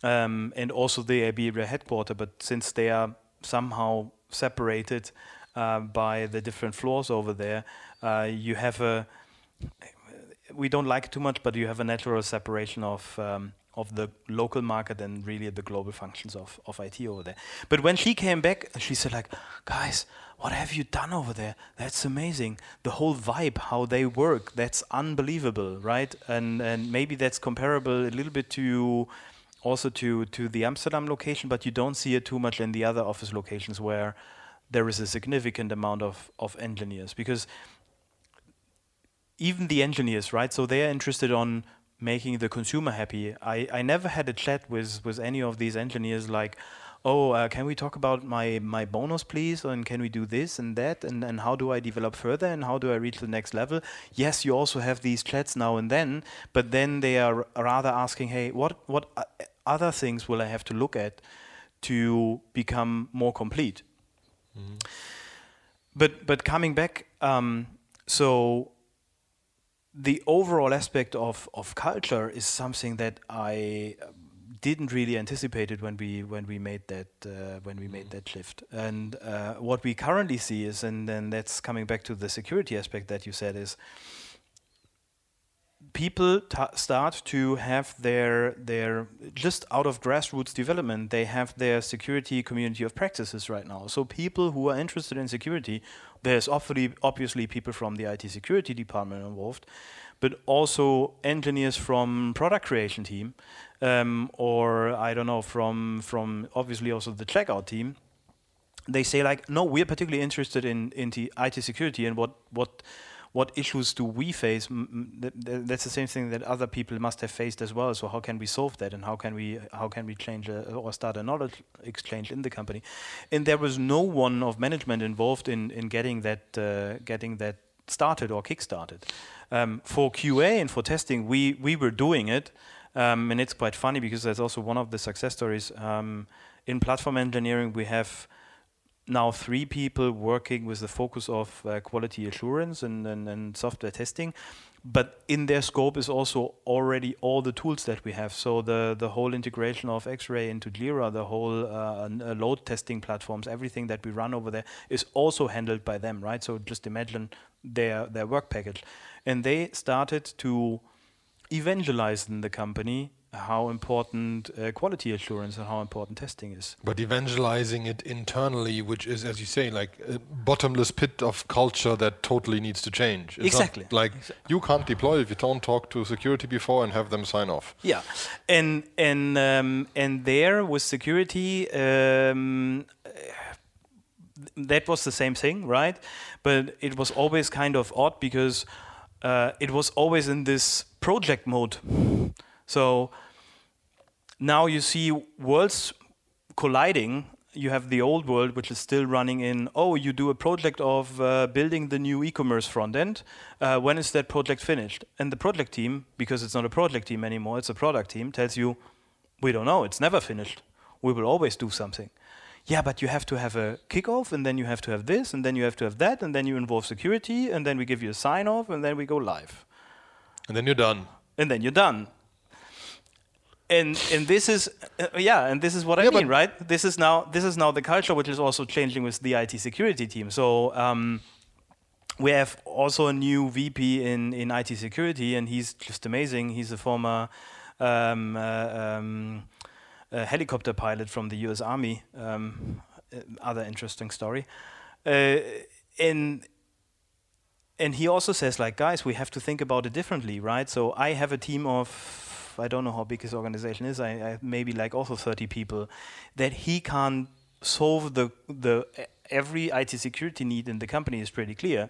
um, and also the Iberia headquarter. But since they are somehow separated uh, by the different floors over there, uh, you have a we don't like it too much, but you have a natural separation of um, of the local market and really the global functions of, of IT over there. But when she came back, she said like, guys, what have you done over there? That's amazing. The whole vibe, how they work, that's unbelievable, right? And and maybe that's comparable a little bit to also to to the Amsterdam location, but you don't see it too much in the other office locations where there is a significant amount of of engineers because even the engineers, right? So they are interested on making the consumer happy. I, I never had a chat with, with any of these engineers like, oh, uh, can we talk about my, my bonus, please? And can we do this and that? And, and how do I develop further? And how do I reach the next level? Yes, you also have these chats now and then, but then they are rather asking, hey, what, what other things will I have to look at to become more complete? Mm-hmm. But, but coming back, um, so the overall aspect of, of culture is something that I didn't really anticipate it when we when we made that uh, when we made mm. that shift. And uh, what we currently see is, and then that's coming back to the security aspect that you said is, people start to have their their just out of grassroots development, they have their security community of practices right now. So people who are interested in security, there's obviously obviously people from the IT security department involved but also engineers from product creation team, um, or I don't know from from obviously also the checkout team. They say like, no, we're particularly interested in in the IT security and what what what issues do we face? that's the same thing that other people must have faced as well. So how can we solve that, and how can we how can we change a, or start a knowledge exchange in the company? And there was no one of management involved in in getting that uh, getting that started or kick-started. Um, for QA and for testing, we, we were doing it, um, and it's quite funny because that's also one of the success stories. Um, in platform engineering, we have now three people working with the focus of uh, quality assurance and, and, and, software testing. But in their scope is also already all the tools that we have. So the, the whole integration of X-Ray into Jira, the whole uh, uh, load testing platforms, everything that we run over there is also handled by them, right? So just imagine their their work package, and they started to evangelize in the company how important uh, quality assurance and how important testing is. But evangelizing it internally, which is, as you say, like a bottomless pit of culture that totally needs to change. It's exactly. like exactly. you can't deploy if you don't talk to security before and have them sign off. Yeah, and and um, and there with security. Um, that was the same thing, right? But it was always kind of odd because uh, it was always in this project mode. So now you see worlds colliding. You have the old world, which is still running in, oh, you do a project of uh, building the new e commerce front end. Uh, when is that project finished? And the project team, because it's not a project team anymore, it's a product team, tells you, we don't know, it's never finished. We will always do something yeah, but you have to have a kickoff, and then you have to have this, and then you have to have that, and then you involve security, and then we give you a sign off, and then we go live. And then you're done. And then you're done. And and this is uh, yeah, and this is what yeah, I mean, right? This is now this is now the culture which is also changing with the IT security team. So. Um, we have also a new VP in, in IT security, and he's just amazing. He's a former um, uh, um, a helicopter pilot from the U.S. Army. Um, uh, other interesting story. Uh, and and he also says like, guys, we have to think about it differently, right? So I have a team of I don't know how big his organization is. I, I maybe like also 30 people that he can't solve the the every IT security need in the company is pretty clear.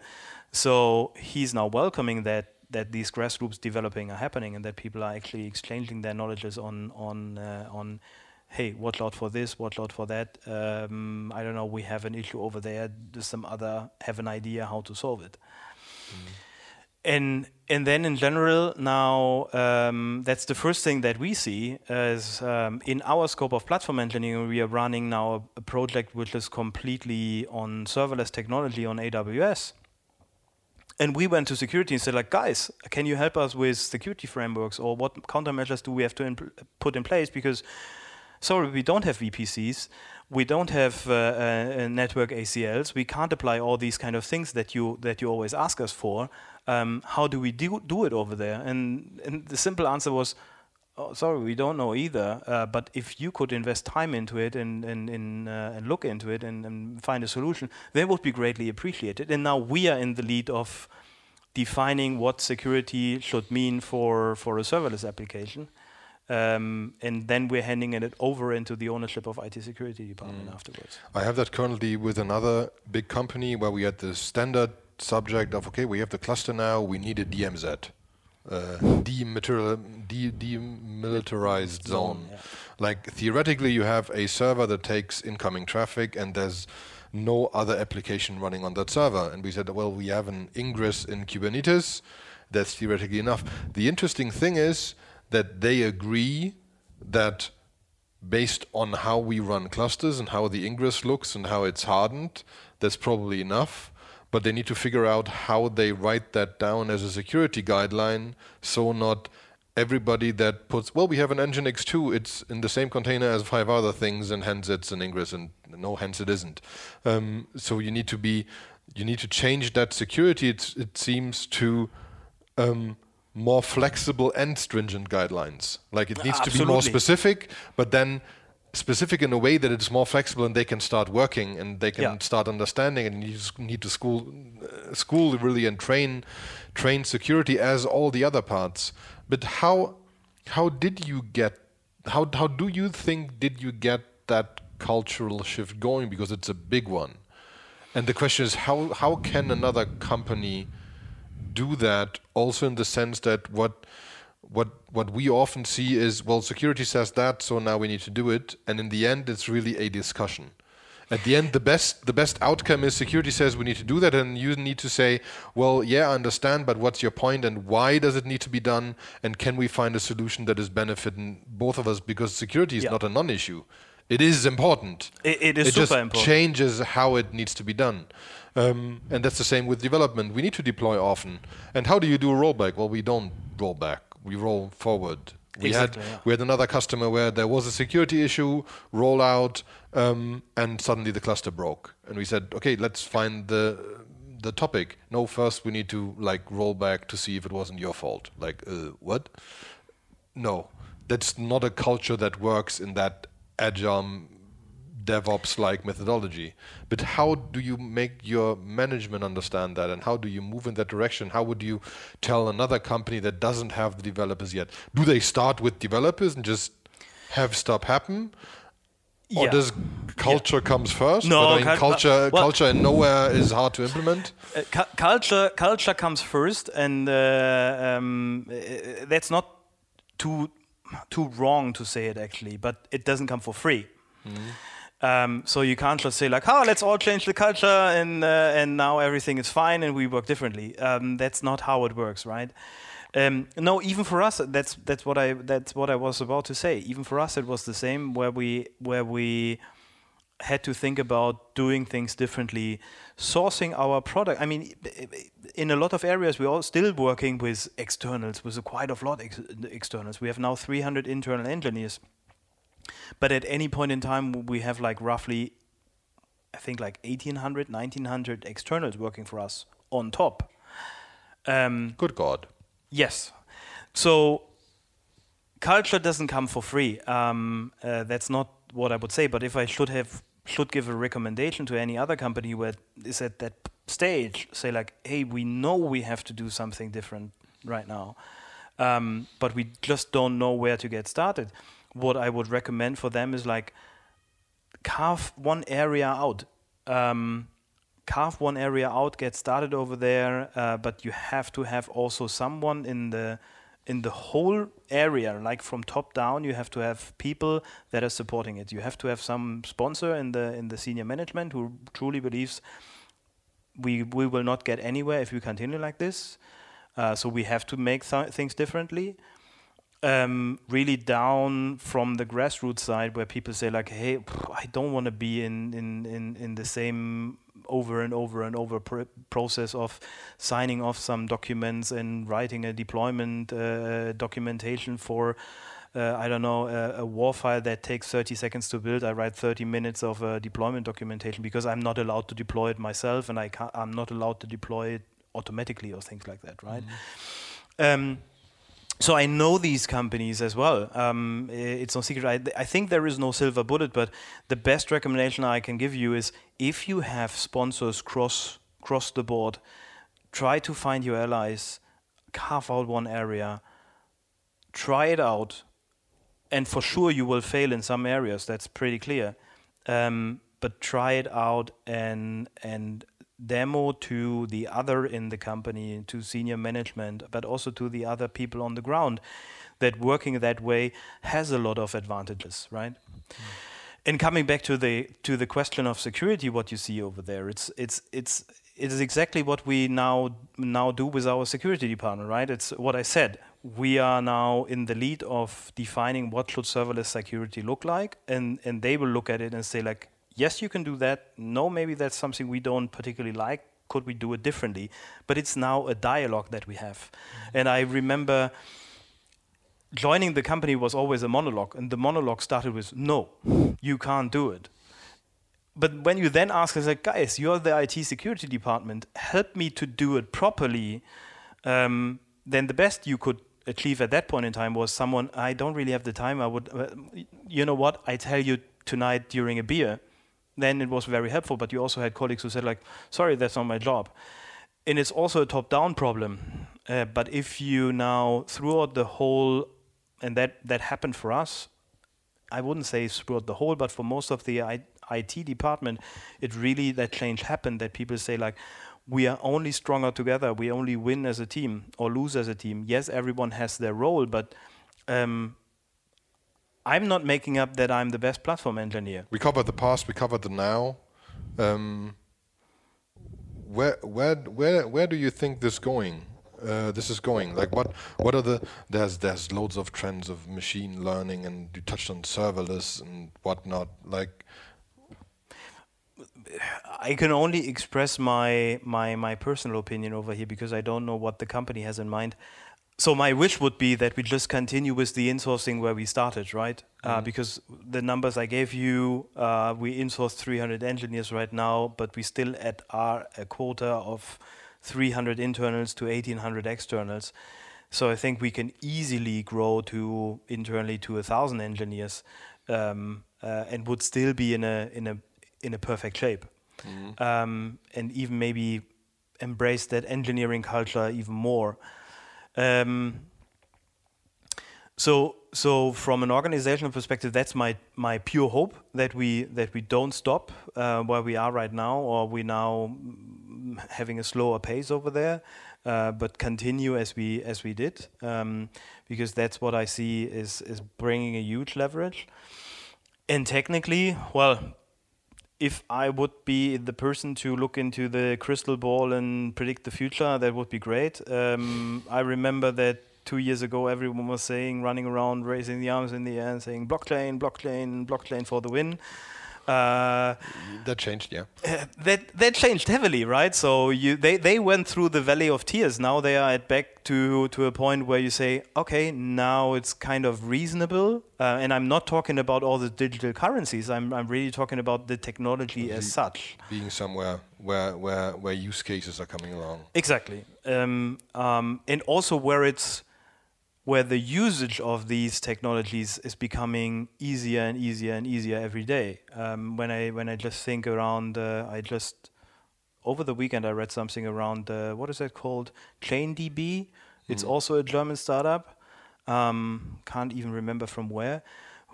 So he's now welcoming that that these grassroots developing are happening and that people are actually exchanging their knowledges on on uh, on hey watch out for this watch out for that um, i don't know we have an issue over there does some other have an idea how to solve it mm. And and then in general now um, that's the first thing that we see is um, in our scope of platform engineering we are running now a, project which is completely on serverless technology on aws and we went to security and said, like, guys, can you help us with security frameworks or what countermeasures do we have to put in place? Because, sorry, we don't have VPCs, we don't have uh, uh, network ACLs, we can't apply all these kind of things that you that you always ask us for. Um, how do we do, do it over there? And, and the simple answer was, Oh, sorry, we don't know either. Uh, but if you could invest time into it and and, and, uh, and look into it and, and, find a solution, that would be greatly appreciated. And now we are in the lead of defining what security should mean for for a serverless application. Um, and then we're handing it over into the ownership of IT security department mm. afterwards. I have that currently with another big company where we had the standard subject of okay, we have the cluster now, we need a DMZ uh, dematerial, de- demilitarized zone. Like theoretically, you have a server that takes incoming traffic, and there's no other application running on that server. And we said, well, we have an ingress in Kubernetes. That's theoretically enough. The interesting thing is that they agree that based on how we run clusters and how the ingress looks and how it's hardened, that's probably enough. But they need to figure out how they write that down as a security guideline so not everybody that puts well we have an nginx 2 it's in the same container as five other things and hence it's an ingress and no hence it isn't. Um, so you need to be you need to change that security it's, it seems to um, more flexible and stringent guidelines. Like it needs to be more specific but then specific in a way that it's more flexible and they can start working and they can Yeah. start understanding and you need to school uh, school really and train train security as all the other parts. But how how did you get how how do you think did you get that cultural shift going? Because it's a big one. And the question is how how can another company do that also in the sense that what what what we often see is well security says that so now we need to do it and in the end it's really a discussion at the end the best the best outcome is security says we need to do that and you need to say well yeah i understand but what's your point and why does it need to be done and can we find a solution that is benefiting both of us because security is Yeah. not a non-issue it is important It- it is it just super important. It changes how it needs to be done. Um, and that's the same with development. We need to deploy often. And how do you do a rollback? Well, we don't roll back. We roll forward. We Exactly, had yeah. we had another customer where there was a security issue, rollout, um, and suddenly the cluster broke. And we said, okay, let's find the the topic. No, first we need to like roll back to see if it wasn't your fault. Like, uh, what? No, that's not a culture that works in that agile DevOps like methodology. But how do you make your management understand that and how do you move in that direction? How would you tell another company that doesn't have the developers yet? Do they start with developers and just have stuff happen? Or Yeah. does culture comes first? No, But I mean, cul- culture well- culture in nowhere is hard to implement. Uh, cu- culture culture comes first, and uh, um, uh, that's not too too wrong to say it actually, but it doesn't come for free. Um, so you can't just say like, "Oh, let's all change the culture, and uh, and now everything is fine, and we work differently." Um, that's not how it works, right? Um, no, even for us, that's that's what I that's what I was about to say. Even for us, it was the same where we where we had to think about doing things differently, sourcing our product. I mean, in a lot of areas, we're all still working with externals, with a quite a lot ex- externals. We have now 300 internal engineers, but at any point in time, we have like roughly, I think like 1800, 1900 externals working for us on top. Um, Good God. Yes. So culture doesn't come for free. Um, uh, that's not what I would say. But if I should have should give a recommendation to any other company who is at that stage, say like, hey, we know we have to do something different right now, um, but we just don't know where to get started. What I would recommend for them is like carve one area out. Um, carve one area out, get started over there, uh, but you have to have also someone in the in the whole area, like from top down, you have to have people that are supporting it. You have to have some sponsor in the in the senior management who truly believes we we will not get anywhere if we continue like this. Uh, so we have to make th- things differently. Um, really down from the grassroots side, where people say like, "Hey, pff, I don't want to be in, in in in the same over and over and over pr- process of signing off some documents and writing a deployment uh, documentation for." Uh, I don't know, a, a war file that takes 30 seconds to build. I write 30 minutes of uh, deployment documentation because I'm not allowed to deploy it myself, and I can't, I'm not allowed to deploy it automatically or things like that, right? Um, so I know these companies as well. Um, it's no secret. I, I think there is no silver bullet, but the best recommendation I can give you is if you have sponsors cross cross the board, try to find your allies, carve out one area, try it out, and for sure you will fail in some areas. That's pretty clear. Um, but try it out and and demo to the other in the company, to senior management, but also to the other people on the ground that working that way has a lot of advantages, right? Mm. And coming back to the to the question of security, what you see over there, it's it's it's it is exactly what we now now do with our security department, right? It's what I said. We are now in the lead of defining what should serverless security look like, and and they will look at it and say like, yes, you can do that. No, maybe that's something we don't particularly like. Could we do it differently? But it's now a dialogue that we have, mm-hmm. and I remember joining the company was always a monologue, and the monologue started with, "No, you can't do it." But when you then ask, us, like, guys, you're the IT security department, help me to do it properly, um, then the best you could achieve at that point in time was someone, I don't really have the time. I would, uh, you know what? I tell you tonight during a beer. Then it was very helpful. But you also had colleagues who said, like, sorry, that's not my job. And it's also a top-down problem. Uh, but if you now throughout the whole and that that happened for us. I wouldn't say throughout the whole, but for most of the I, IT department, it really that change happened. That people say like, we are only stronger together. We only win as a team or lose as a team. Yes, everyone has their role, but um, I'm not making up that I'm the best platform engineer. We covered the past. We covered the now. Um, where where where where do you think this going? uh, this is going? Like what what are the there's there's loads of trends of machine learning and you touched on serverless and whatnot. Like I can only express my my my personal opinion over here because I don't know what the company has in mind. So my wish would be that we just continue with the insourcing where we started, right? Uh, mm. Uh, because the numbers I gave you, uh, we insource 300 engineers right now, but we still at our a quota of 300 internals to 1800 externals. So I think we can easily grow to internally to a thousand engineers, um, uh, and would still be in a in a in a perfect shape, mm-hmm. um, and even maybe embrace that engineering culture even more. Um, so so from an organizational perspective, that's my my pure hope that we that we don't stop uh, where we are right now, or we now having a slower pace over there, uh, but continue as we as we did, um, because that's what I see is is bringing a huge leverage. And technically, well, if I would be the person to look into the crystal ball and predict the future, that would be great. Um, I remember that two years ago, everyone was saying, running around, raising the arms in the air, and saying blockchain, blockchain, blockchain for the win. Uh, that changed, yeah. Uh, that that changed heavily, right? So you they, they went through the valley of tears. Now they are at back to to a point where you say, okay, now it's kind of reasonable. Uh, and I'm not talking about all the digital currencies. I'm I'm really talking about the technology as such. Being somewhere where where where use cases are coming along. Exactly, um, um, and also where it's where the usage of these technologies is becoming easier and easier and easier every day. Um, when I when I just think around, uh, I just over the weekend I read something around uh, what is that called? ChainDB. Mm. It's hmm. also a German startup. Um, can't even remember from where.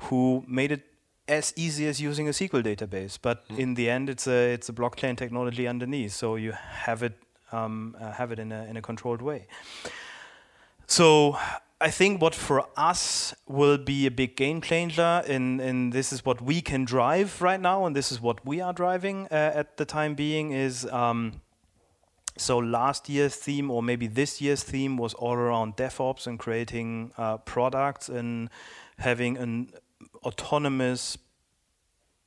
Who made it as easy as using a SQL database, but mm. in the end, it's a it's a blockchain technology underneath, so you have it um, uh, have it in a in a controlled way. So I think what for us will be a big game changer, and, this is what we can drive right now, and this is what we are driving uh, at the time being is. Um, so last year's theme, or maybe this year's theme, was all around DevOps and creating uh, products and having an autonomous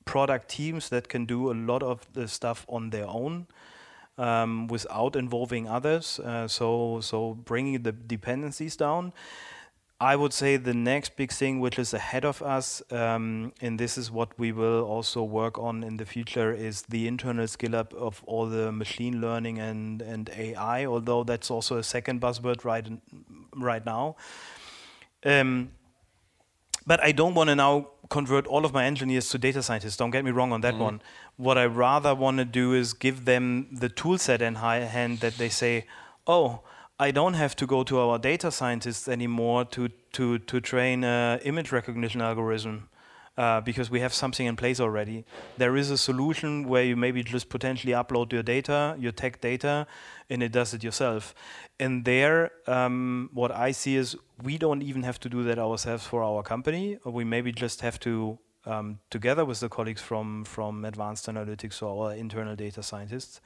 product teams that can do a lot of the stuff on their own um, without involving others. Uh, so so bringing the dependencies down. I would say the next big thing, which is ahead of us, um, and this is what we will also work on in the future, is the internal skill up of all the machine learning and, and AI. Although that's also a second buzzword right right now. Um, but I don't want to now convert all of my engineers to data scientists. Don't get me wrong on that mm. one. What I rather want to do is give them the tool set in high hand that they say, oh, I don't have to go to our data scientists anymore to, to, to train an image recognition algorithm. uh, because we have something in place already. There is a solution where you maybe just potentially upload your data, your tech data, and it does it yourself. And there, um, what I see is we don't even have to do that ourselves for our company. We maybe just have to, um, together with the colleagues from from Advanced Analytics or our internal data scientists,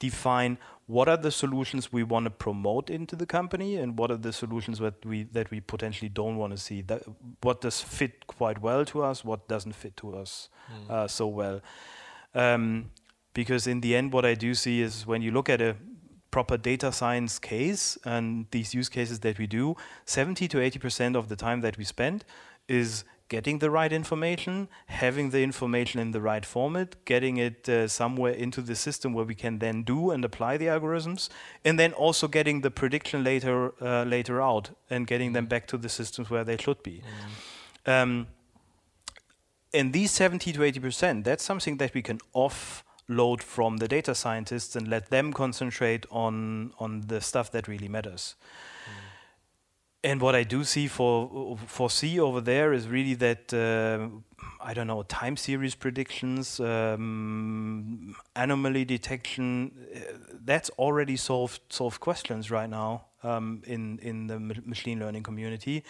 define what are the solutions we want to promote into the company and what are the solutions that we that we potentially don't want to see that what does fit quite well to us what doesn't fit to us mm. uh, so well um, because in the end what i do see is when you look at a proper data science case and these use cases that we do 70 to 80 percent of the time that we spend is getting the right information, having the information in the right format, getting it uh, somewhere into the system where we can then do and apply the algorithms, and then also getting the prediction later uh, later out and getting them back to the systems where they should be. Mm. Um, and these 70 to 80 percent, that's something that we can offload from the data scientists and let them concentrate on on the stuff that really matters. And what I do see for foresee over there is really that uh, I don't know time series predictions, um, anomaly detection. Uh, that's already solved solved questions right now um, in in the machine learning community.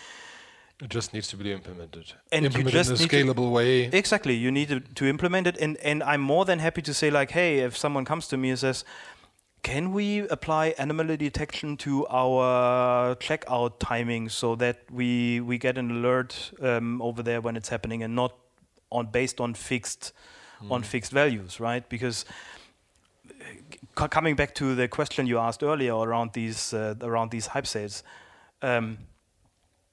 It just needs to be implemented. And implemented in a scalable way. Exactly, you need to, to implement it, and and I'm more than happy to say like, hey, if someone comes to me and says can we apply anomaly detection to our checkout timing so that we we get an alert um, over there when it's happening and not on based on fixed mm. on fixed values, right? Because uh, coming back to the question you asked earlier around these uh, around these hype sales, um,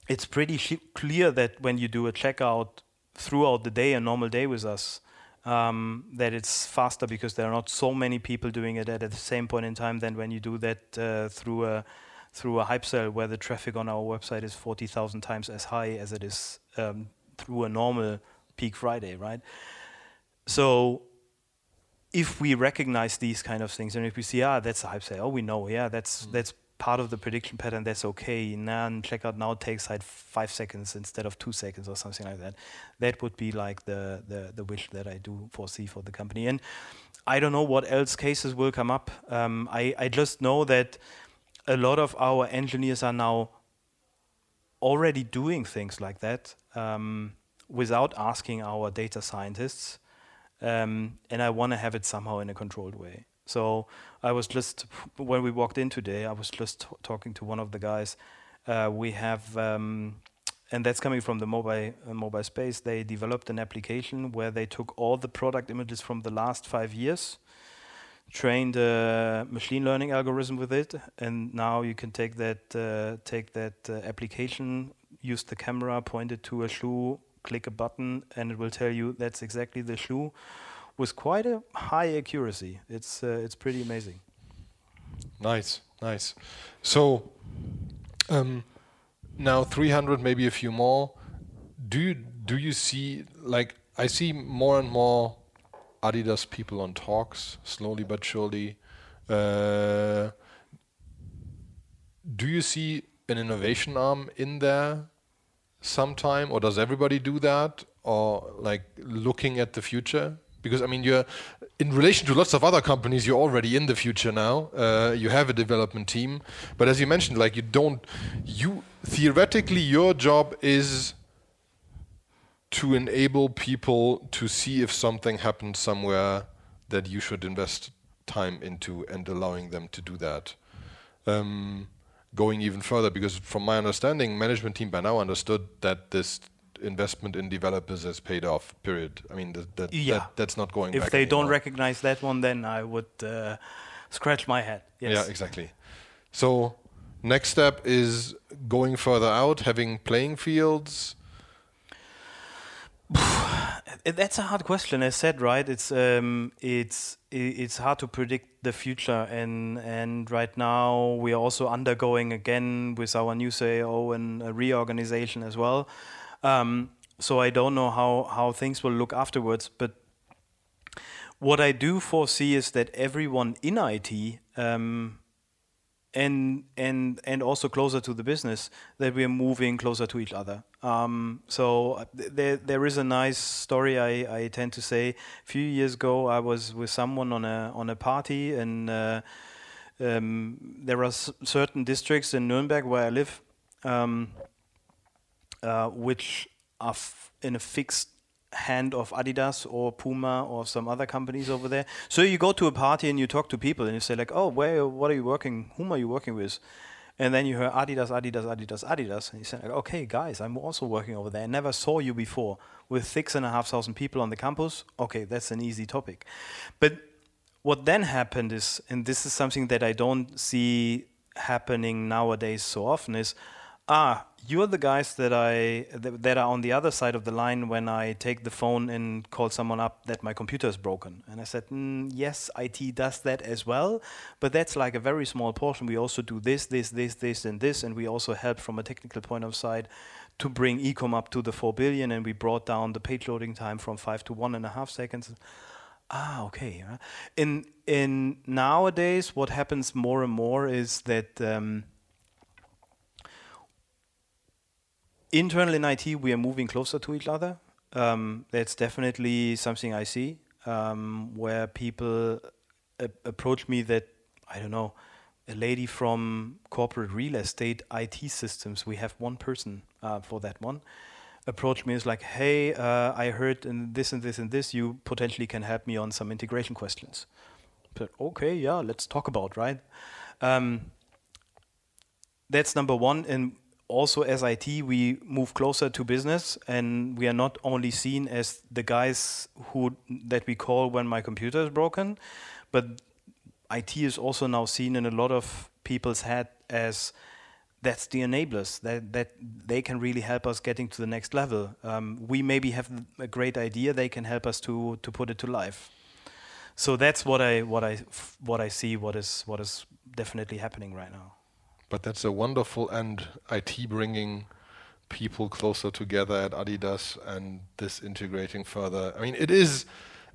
it's pretty clear that when you do a checkout throughout the day, a normal day with us, um, that it's faster because there are not so many people doing it at, at the same point in time than when you do that uh, through a through a hype sale where the traffic on our website is 40,000 times as high as it is um, through a normal peak Friday, right? So if we recognize these kind of things and if we see, ah, that's a hype sale, oh, we know, yeah, that's mm. that's part of the prediction pattern, that's okay. Now checkout now takes like five seconds instead of two seconds or something like that. That would be like the, the, the wish that I do foresee for the company. And I don't know what else cases will come up. Um, I, I just know that a lot of our engineers are now already doing things like that um, without asking our data scientists. Um, and I want to have it somehow in a controlled way. So I was just when we walked in today, I was just t- talking to one of the guys. Uh, we have, um, and that's coming from the mobile uh, mobile space. They developed an application where they took all the product images from the last five years, trained a machine learning algorithm with it, and now you can take that uh, take that uh, application, use the camera, point it to a shoe, click a button, and it will tell you that's exactly the shoe with quite a high accuracy. It's uh, it's pretty amazing. Nice, nice. So um, now 300, maybe a few more. Do you do you see like I see more and more Adidas people on talks, slowly but surely. Uh, do you see an innovation arm in there sometime, or does everybody do that, or like looking at the future? Because I mean you're in relation to lots of other companies you're already in the future now. Uh, you have a development team. But as you mentioned like you don't you theoretically your job is to enable people to see if something happened somewhere that you should invest time into and allowing them to do that. Um, going even further because from my understanding management team by now understood that this investment in developers has paid off. Period. I mean, that, that, yeah. That, that's not going. If they anymore. don't recognize that one, then I would uh, scratch my head. Yes. Yeah, exactly. So next step is going further out, having playing fields. That's a hard question. As said, right? It's um, it's it's hard to predict the future, and and right now we are also undergoing again with our new CEO and a reorganization as well. Um, so I don't know how, how things will look afterwards. But what I do foresee is that everyone in IT, um, and and and also closer to the business that we are moving closer to each other. Um, so uh, th- there there is a nice story I, I tend to say. A few years ago, I was with someone on a on a party, and uh, um, there are s- certain districts in Nuremberg where I live, um, uh, which are f- in a fixed hand of Adidas or Puma or some other companies over there. So you go to a party and you talk to people and you say like, "Oh, where? What are you working? Whom are you working with?" And then you hear Adidas, Adidas, Adidas, Adidas, and you say, like, "Okay, guys, I'm also working over there. I never saw you before." With six and a half thousand people on the campus, okay, that's an easy topic. But what then happened is, and this is something that I don't see happening nowadays so often, is ah, you're the guys that I that, that are on the other side of the line when I take the phone and call someone up that my computer is broken. And I said, mm, yes, IT does that as well, but that's like a very small portion. We also do this, this, this, this, and this, and we also help from a technical point of side to bring ecom up to the four billion, and we brought down the page loading time from five to one and a half seconds. Ah, okay. In in nowadays, what happens more and more is that. Um, internal in IT, we are moving closer to each other. Um, that's definitely something I see um, where people a- approach me that I don't know a lady from corporate real estate IT systems. We have one person uh, for that one. Approach me is like, hey, uh, I heard in this and this and this. You potentially can help me on some integration questions. But okay, yeah, let's talk about right. Um, that's number one. And also as IT, we move closer to business, and we are not only seen as the guys who that we call when my computer is broken, but IT is also now seen in a lot of people's head as that's the enablers that that they can really help us getting to the next level. Um, we maybe have a great idea; they can help us to to put it to life. So that's what I what I what I see. What is what is definitely happening right now. But that's a wonderful and IT bringing people closer together at Adidas and this integrating further. I mean, it is,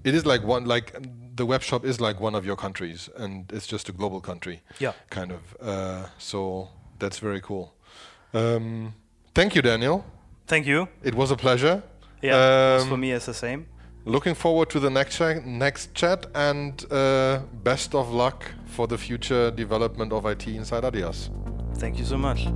it is like one like the web shop is like one of your countries, and it's just a global country. Yeah. kind of. Uh, so that's very cool. Um, thank you, Daniel. Thank you. It was a pleasure. Yeah, Um, for me it's the same. Looking forward to the next next chat, and uh, best of luck for the future development of IT inside Adidas. Thank you so much.